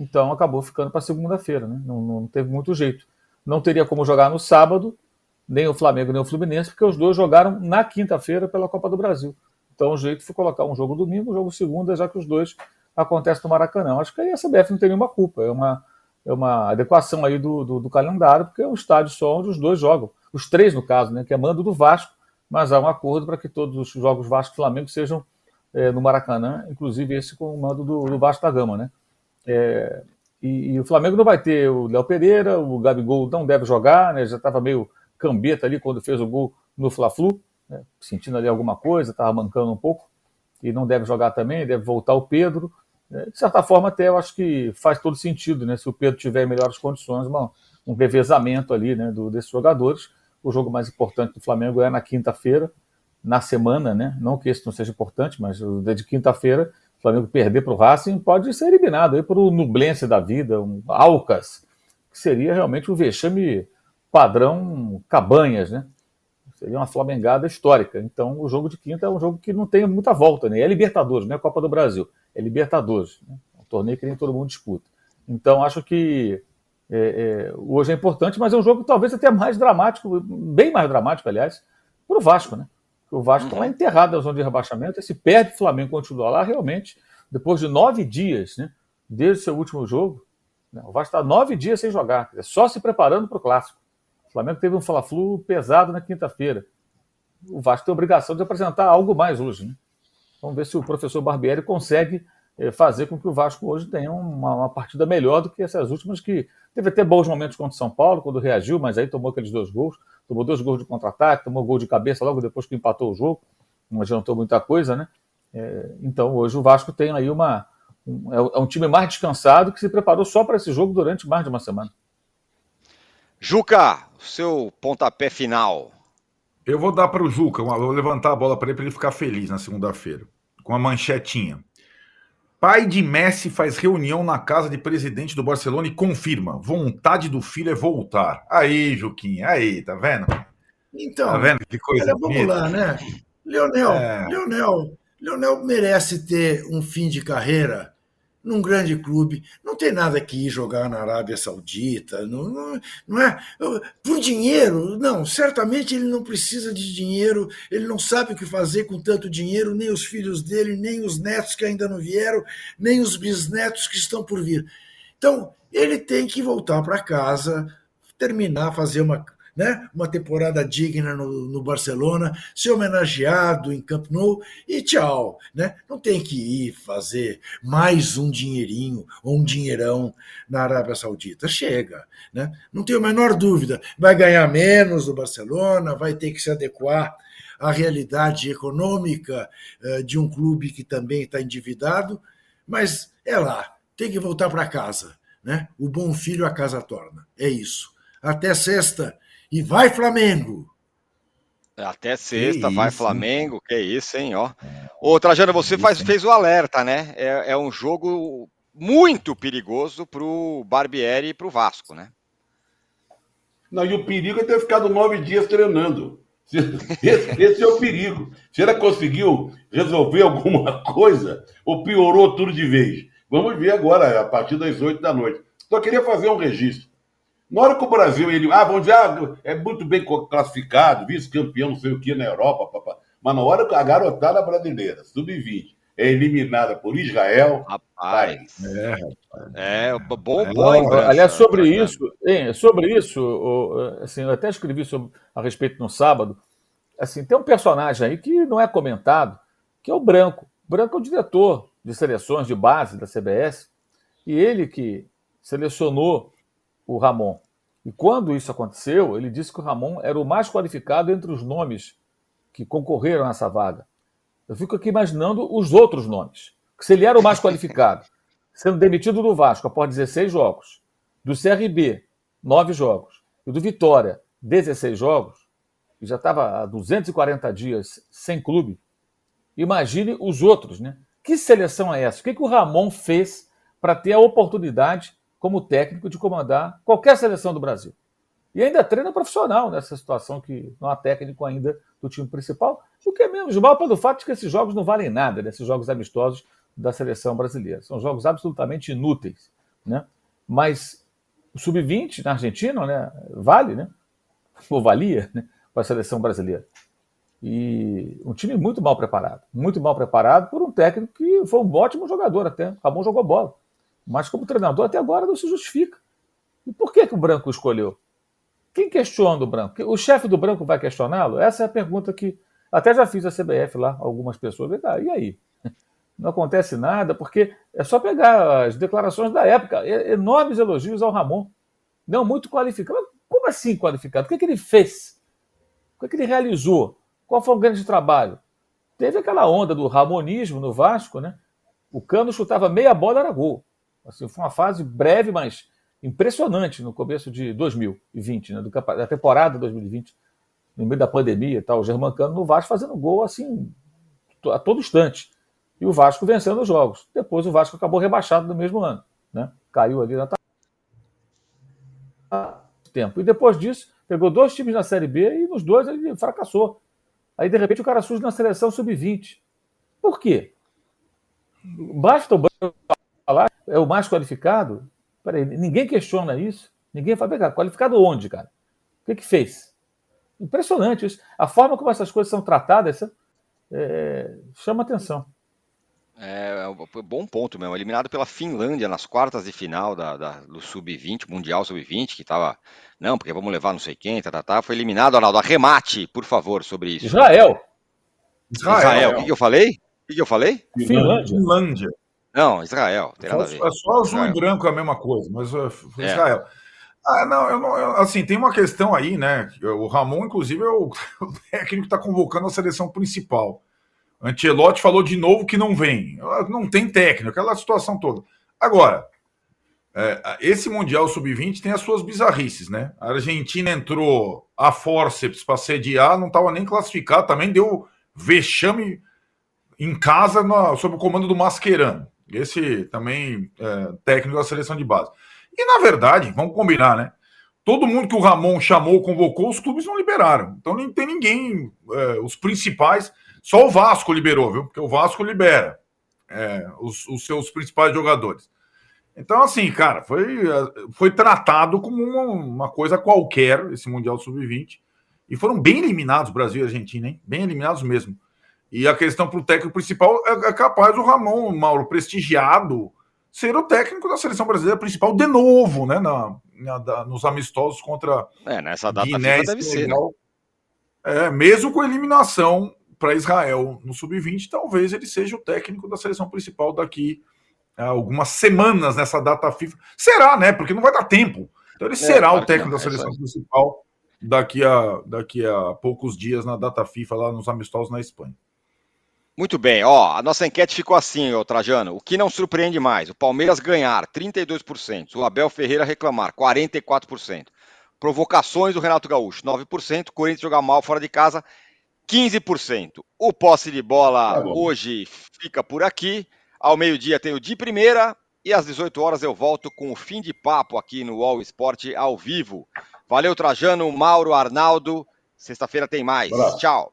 Então acabou ficando para segunda-feira, né? Não, não teve muito jeito. Não teria como jogar no sábado, nem o Flamengo nem o Fluminense, porque os dois jogaram na quinta-feira pela Copa do Brasil. Então o jeito foi colocar um jogo domingo, um jogo segunda, já que os dois acontecem no Maracanã. Acho que aí a CBF não tem nenhuma culpa, é uma, é uma adequação aí do, do, do calendário, porque é um estádio só onde os dois jogam. Os três, no caso, né, que é mando do Vasco, mas há um acordo para que todos os jogos Vasco e Flamengo sejam é, no Maracanã, inclusive esse com o mando do, do Vasco da Gama, né? É, e, e, o Flamengo não vai ter o Léo Pereira, o Gabigol não deve jogar, né? Já estava meio cambeta ali quando fez o gol no Fla-Flu, né, sentindo ali alguma coisa, estava mancando um pouco, e não deve jogar também, deve voltar o Pedro. É, de certa forma, até eu acho que faz todo sentido, né? Se o Pedro tiver melhores condições, uma, um revezamento ali né, do, desses jogadores. O jogo mais importante do Flamengo é na quinta-feira, na semana, né? Não que esse não seja importante, mas de quinta-feira, o Flamengo perder para o Racing pode ser eliminado aí por o Nublense da vida, um Alcas, que seria realmente um vexame padrão Cabanhas, né? Seria uma flamengada histórica. Então, o jogo de quinta é um jogo que não tem muita volta, né? É Libertadores, não é Copa do Brasil. É Libertadores. Né? É um torneio que nem todo mundo disputa. Então, acho que é, é, hoje é importante, mas é um jogo talvez até mais dramático, bem mais dramático, aliás, para o Vasco, né? O Vasco está uhum. lá enterrado na zona de rebaixamento. E se perde o Flamengo continua lá, realmente, depois de nove dias, né? Desde o seu último jogo, né? o Vasco está nove dias sem jogar, só se preparando para o clássico. O Flamengo teve um Fla-Flu pesado na quinta-feira. O Vasco tem a obrigação de apresentar algo mais hoje. Né? Vamos ver se o professor Barbieri consegue eh, fazer com que o Vasco hoje tenha uma, uma, partida melhor do que essas últimas, que teve até bons momentos contra o São Paulo, quando reagiu, mas aí tomou aqueles dois gols. Tomou dois gols de contra-ataque, tomou gol de cabeça logo depois que empatou o jogo. Não adiantou muita coisa, né? É, então hoje o Vasco tem aí uma. Um, é um time mais descansado que se preparou só para esse jogo durante mais de uma semana. Juca, seu pontapé final. Eu vou dar para o Juca, vou levantar a bola para ele para ele ficar feliz na segunda-feira, com a manchetinha. Pai de Messi faz reunião na casa de presidente do Barcelona e confirma: vontade do filho é voltar. Aí, Juquinha, aí, tá vendo? Então, tá vendo que coisa vamos lá, né? Leonel, é... Leonel, Leonel merece ter um fim de carreira num grande clube. Não tem nada que ir jogar na Arábia Saudita, não, não, não, é por dinheiro. Não, certamente ele não precisa de dinheiro, ele não sabe o que fazer com tanto dinheiro, nem os filhos dele, nem os netos que ainda não vieram, nem os bisnetos que estão por vir. Então, ele tem que voltar para casa, terminar, fazer uma né? uma temporada digna no, no, Barcelona, ser homenageado em Camp Nou e tchau. Né? Não tem que ir fazer mais um dinheirinho ou um dinheirão na Arábia Saudita. Chega. Né? Não tenho a menor dúvida. Vai ganhar menos do Barcelona, vai ter que se adequar à realidade econômica uh, de um clube que também está endividado, mas é lá, tem que voltar para casa. Né? O bom filho a casa torna. É isso. Até sexta. E vai Flamengo! Até sexta, que vai isso, Flamengo, que isso, hein? Ó. Ô, Trajano, você faz, fez o alerta, né? É, é um jogo muito perigoso para o Barbieri e para o Vasco, né? Não, e o perigo é ter ficado nove dias treinando. [LAUGHS] Esse, esse, é o perigo. Se ela conseguiu resolver alguma coisa ou piorou tudo de vez. Vamos ver agora, a partir das 8 da noite. Só queria fazer um registro. Na hora que o Brasil, ele, ah, vamos dizer, ah, é muito bem classificado, vice-campeão, não sei o que, na Europa, papá. mas na hora que a garotada brasileira, sub-20, é eliminada por Israel. Rapaz. É, é bom, é, bom. Aliás, sobre isso, hein, sobre isso, assim, eu até escrevi sobre, a respeito no sábado. Assim, tem um personagem aí que não é comentado, que é o Branco. O Branco é o diretor de seleções de base da CBS, e ele que selecionou o Ramon. E quando isso aconteceu, ele disse que o Ramon era o mais qualificado entre os nomes que concorreram a essa vaga. Eu fico aqui imaginando os outros nomes. Que se ele era o mais qualificado, [LAUGHS] sendo demitido do Vasco após 16 jogos, do CRB, 9 jogos, e do Vitória, 16 jogos, e já estava há 240 dias sem clube, imagine os outros, né? Que seleção é essa? O que, que o Ramon fez para ter a oportunidade, como técnico, de comandar qualquer seleção do Brasil? E ainda treina profissional nessa situação que não há técnico ainda do time principal, o que é menos mal pelo fato de que esses jogos não valem nada, né? esses jogos amistosos da seleção brasileira. São jogos absolutamente inúteis. Né? Mas o sub-20 na Argentina né, vale, né? ou valia, né? para a seleção brasileira. E um time muito mal preparado. Muito mal preparado por um técnico que foi um ótimo jogador até. Ramon jogou bola. Mas como treinador até agora não se justifica. E por que, que o Branco escolheu? Quem questiona o Branco? O chefe do Branco vai questioná-lo? Essa é a pergunta que até já fiz a CBF lá, algumas pessoas. E aí? Não acontece nada, porque é só pegar as declarações da época, enormes elogios ao Ramon. Não muito qualificado. Como assim qualificado? O que, é que ele fez? O que, é que ele realizou? Qual foi o grande trabalho? Teve aquela onda do ramonismo no Vasco, né? O Cano chutava meia bola, era gol. Assim, foi uma fase breve, mas impressionante no começo de 2020, né, do, da temporada 2020, no meio da pandemia e tal, o Germancano no Vasco fazendo gol assim a todo instante. E o Vasco vencendo os jogos. Depois o Vasco acabou rebaixado no mesmo ano, né? Caiu ali na tempo. E depois disso, pegou dois times na Série B e nos dois ele fracassou. Aí, de repente, o cara surge na seleção sub-20. Por quê? Basta o banco é o mais qualificado? Peraí, ninguém questiona isso. Ninguém fala, cara, qualificado onde, cara? O que que fez? Impressionante isso. A forma como essas coisas são tratadas é, chama atenção. É, é bom ponto mesmo. Eliminado pela Finlândia nas quartas de final da, da do Sub-20, Mundial Sub-20, que estava. Não, porque vamos levar não sei quem, tá, tá, tá. Foi eliminado, Arnaldo. Arremate, por favor, sobre isso. Israel. Israel. Israel. O que, que eu falei? O que, que eu falei? Finlândia. Finlândia. Não, Israel. Tem ver. É só azul Israel. e branco é a mesma coisa, mas uh, foi é. Israel. Ah, não, eu não eu, assim, tem uma questão aí, né? O Ramon, inclusive, é o, [LAUGHS] o técnico que está convocando a seleção principal. Ancelotti falou de novo que não vem. Ah, não tem técnico, aquela situação toda. Agora, é, esse Mundial Sub-20 tem as suas bizarrices, né? A Argentina entrou a forceps para sediar, não estava nem classificado, também deu vexame em casa sob o comando do Mascherano esse também é, técnico da seleção de base. E na verdade, vamos combinar, né? Todo mundo que o Ramon chamou, convocou, os clubes não liberaram. Então nem tem ninguém, é, os principais, só o Vasco liberou, viu? Porque o Vasco libera é, os, os, seus principais jogadores. Então, assim, cara, foi, é, foi tratado como uma, uma coisa qualquer esse Mundial Sub-20. E foram bem eliminados, Brasil e Argentina, hein? Bem eliminados mesmo. E a questão para o técnico principal é, é capaz o Ramon Mauro prestigiado ser o técnico da seleção brasileira principal de novo, né? Na, na nos amistosos contra. É, nessa data Guiné, deve ser. Né? É, mesmo com eliminação para Israel no sub-20, talvez ele seja o técnico da seleção principal daqui a algumas semanas nessa data FIFA. Será, né? Porque não vai dar tempo. Então ele é, será claro o técnico não, da é seleção é principal daqui a, daqui a poucos dias na data FIFA lá nos amistosos na Espanha. Muito bem, ó, a nossa enquete ficou assim, ô Trajano. O que não surpreende mais? O Palmeiras ganhar 32%, o Abel Ferreira reclamar 44%. Provocações do Renato Gaúcho 9%, Corinthians jogar mal fora de casa 15%. O posse de bola tá hoje fica por aqui. Ao meio-dia tem o de primeira e às 18 horas eu volto com o fim de papo aqui no All Sport ao vivo. Valeu Trajano, Mauro, Arnaldo. Sexta-feira tem mais. Olá. Tchau.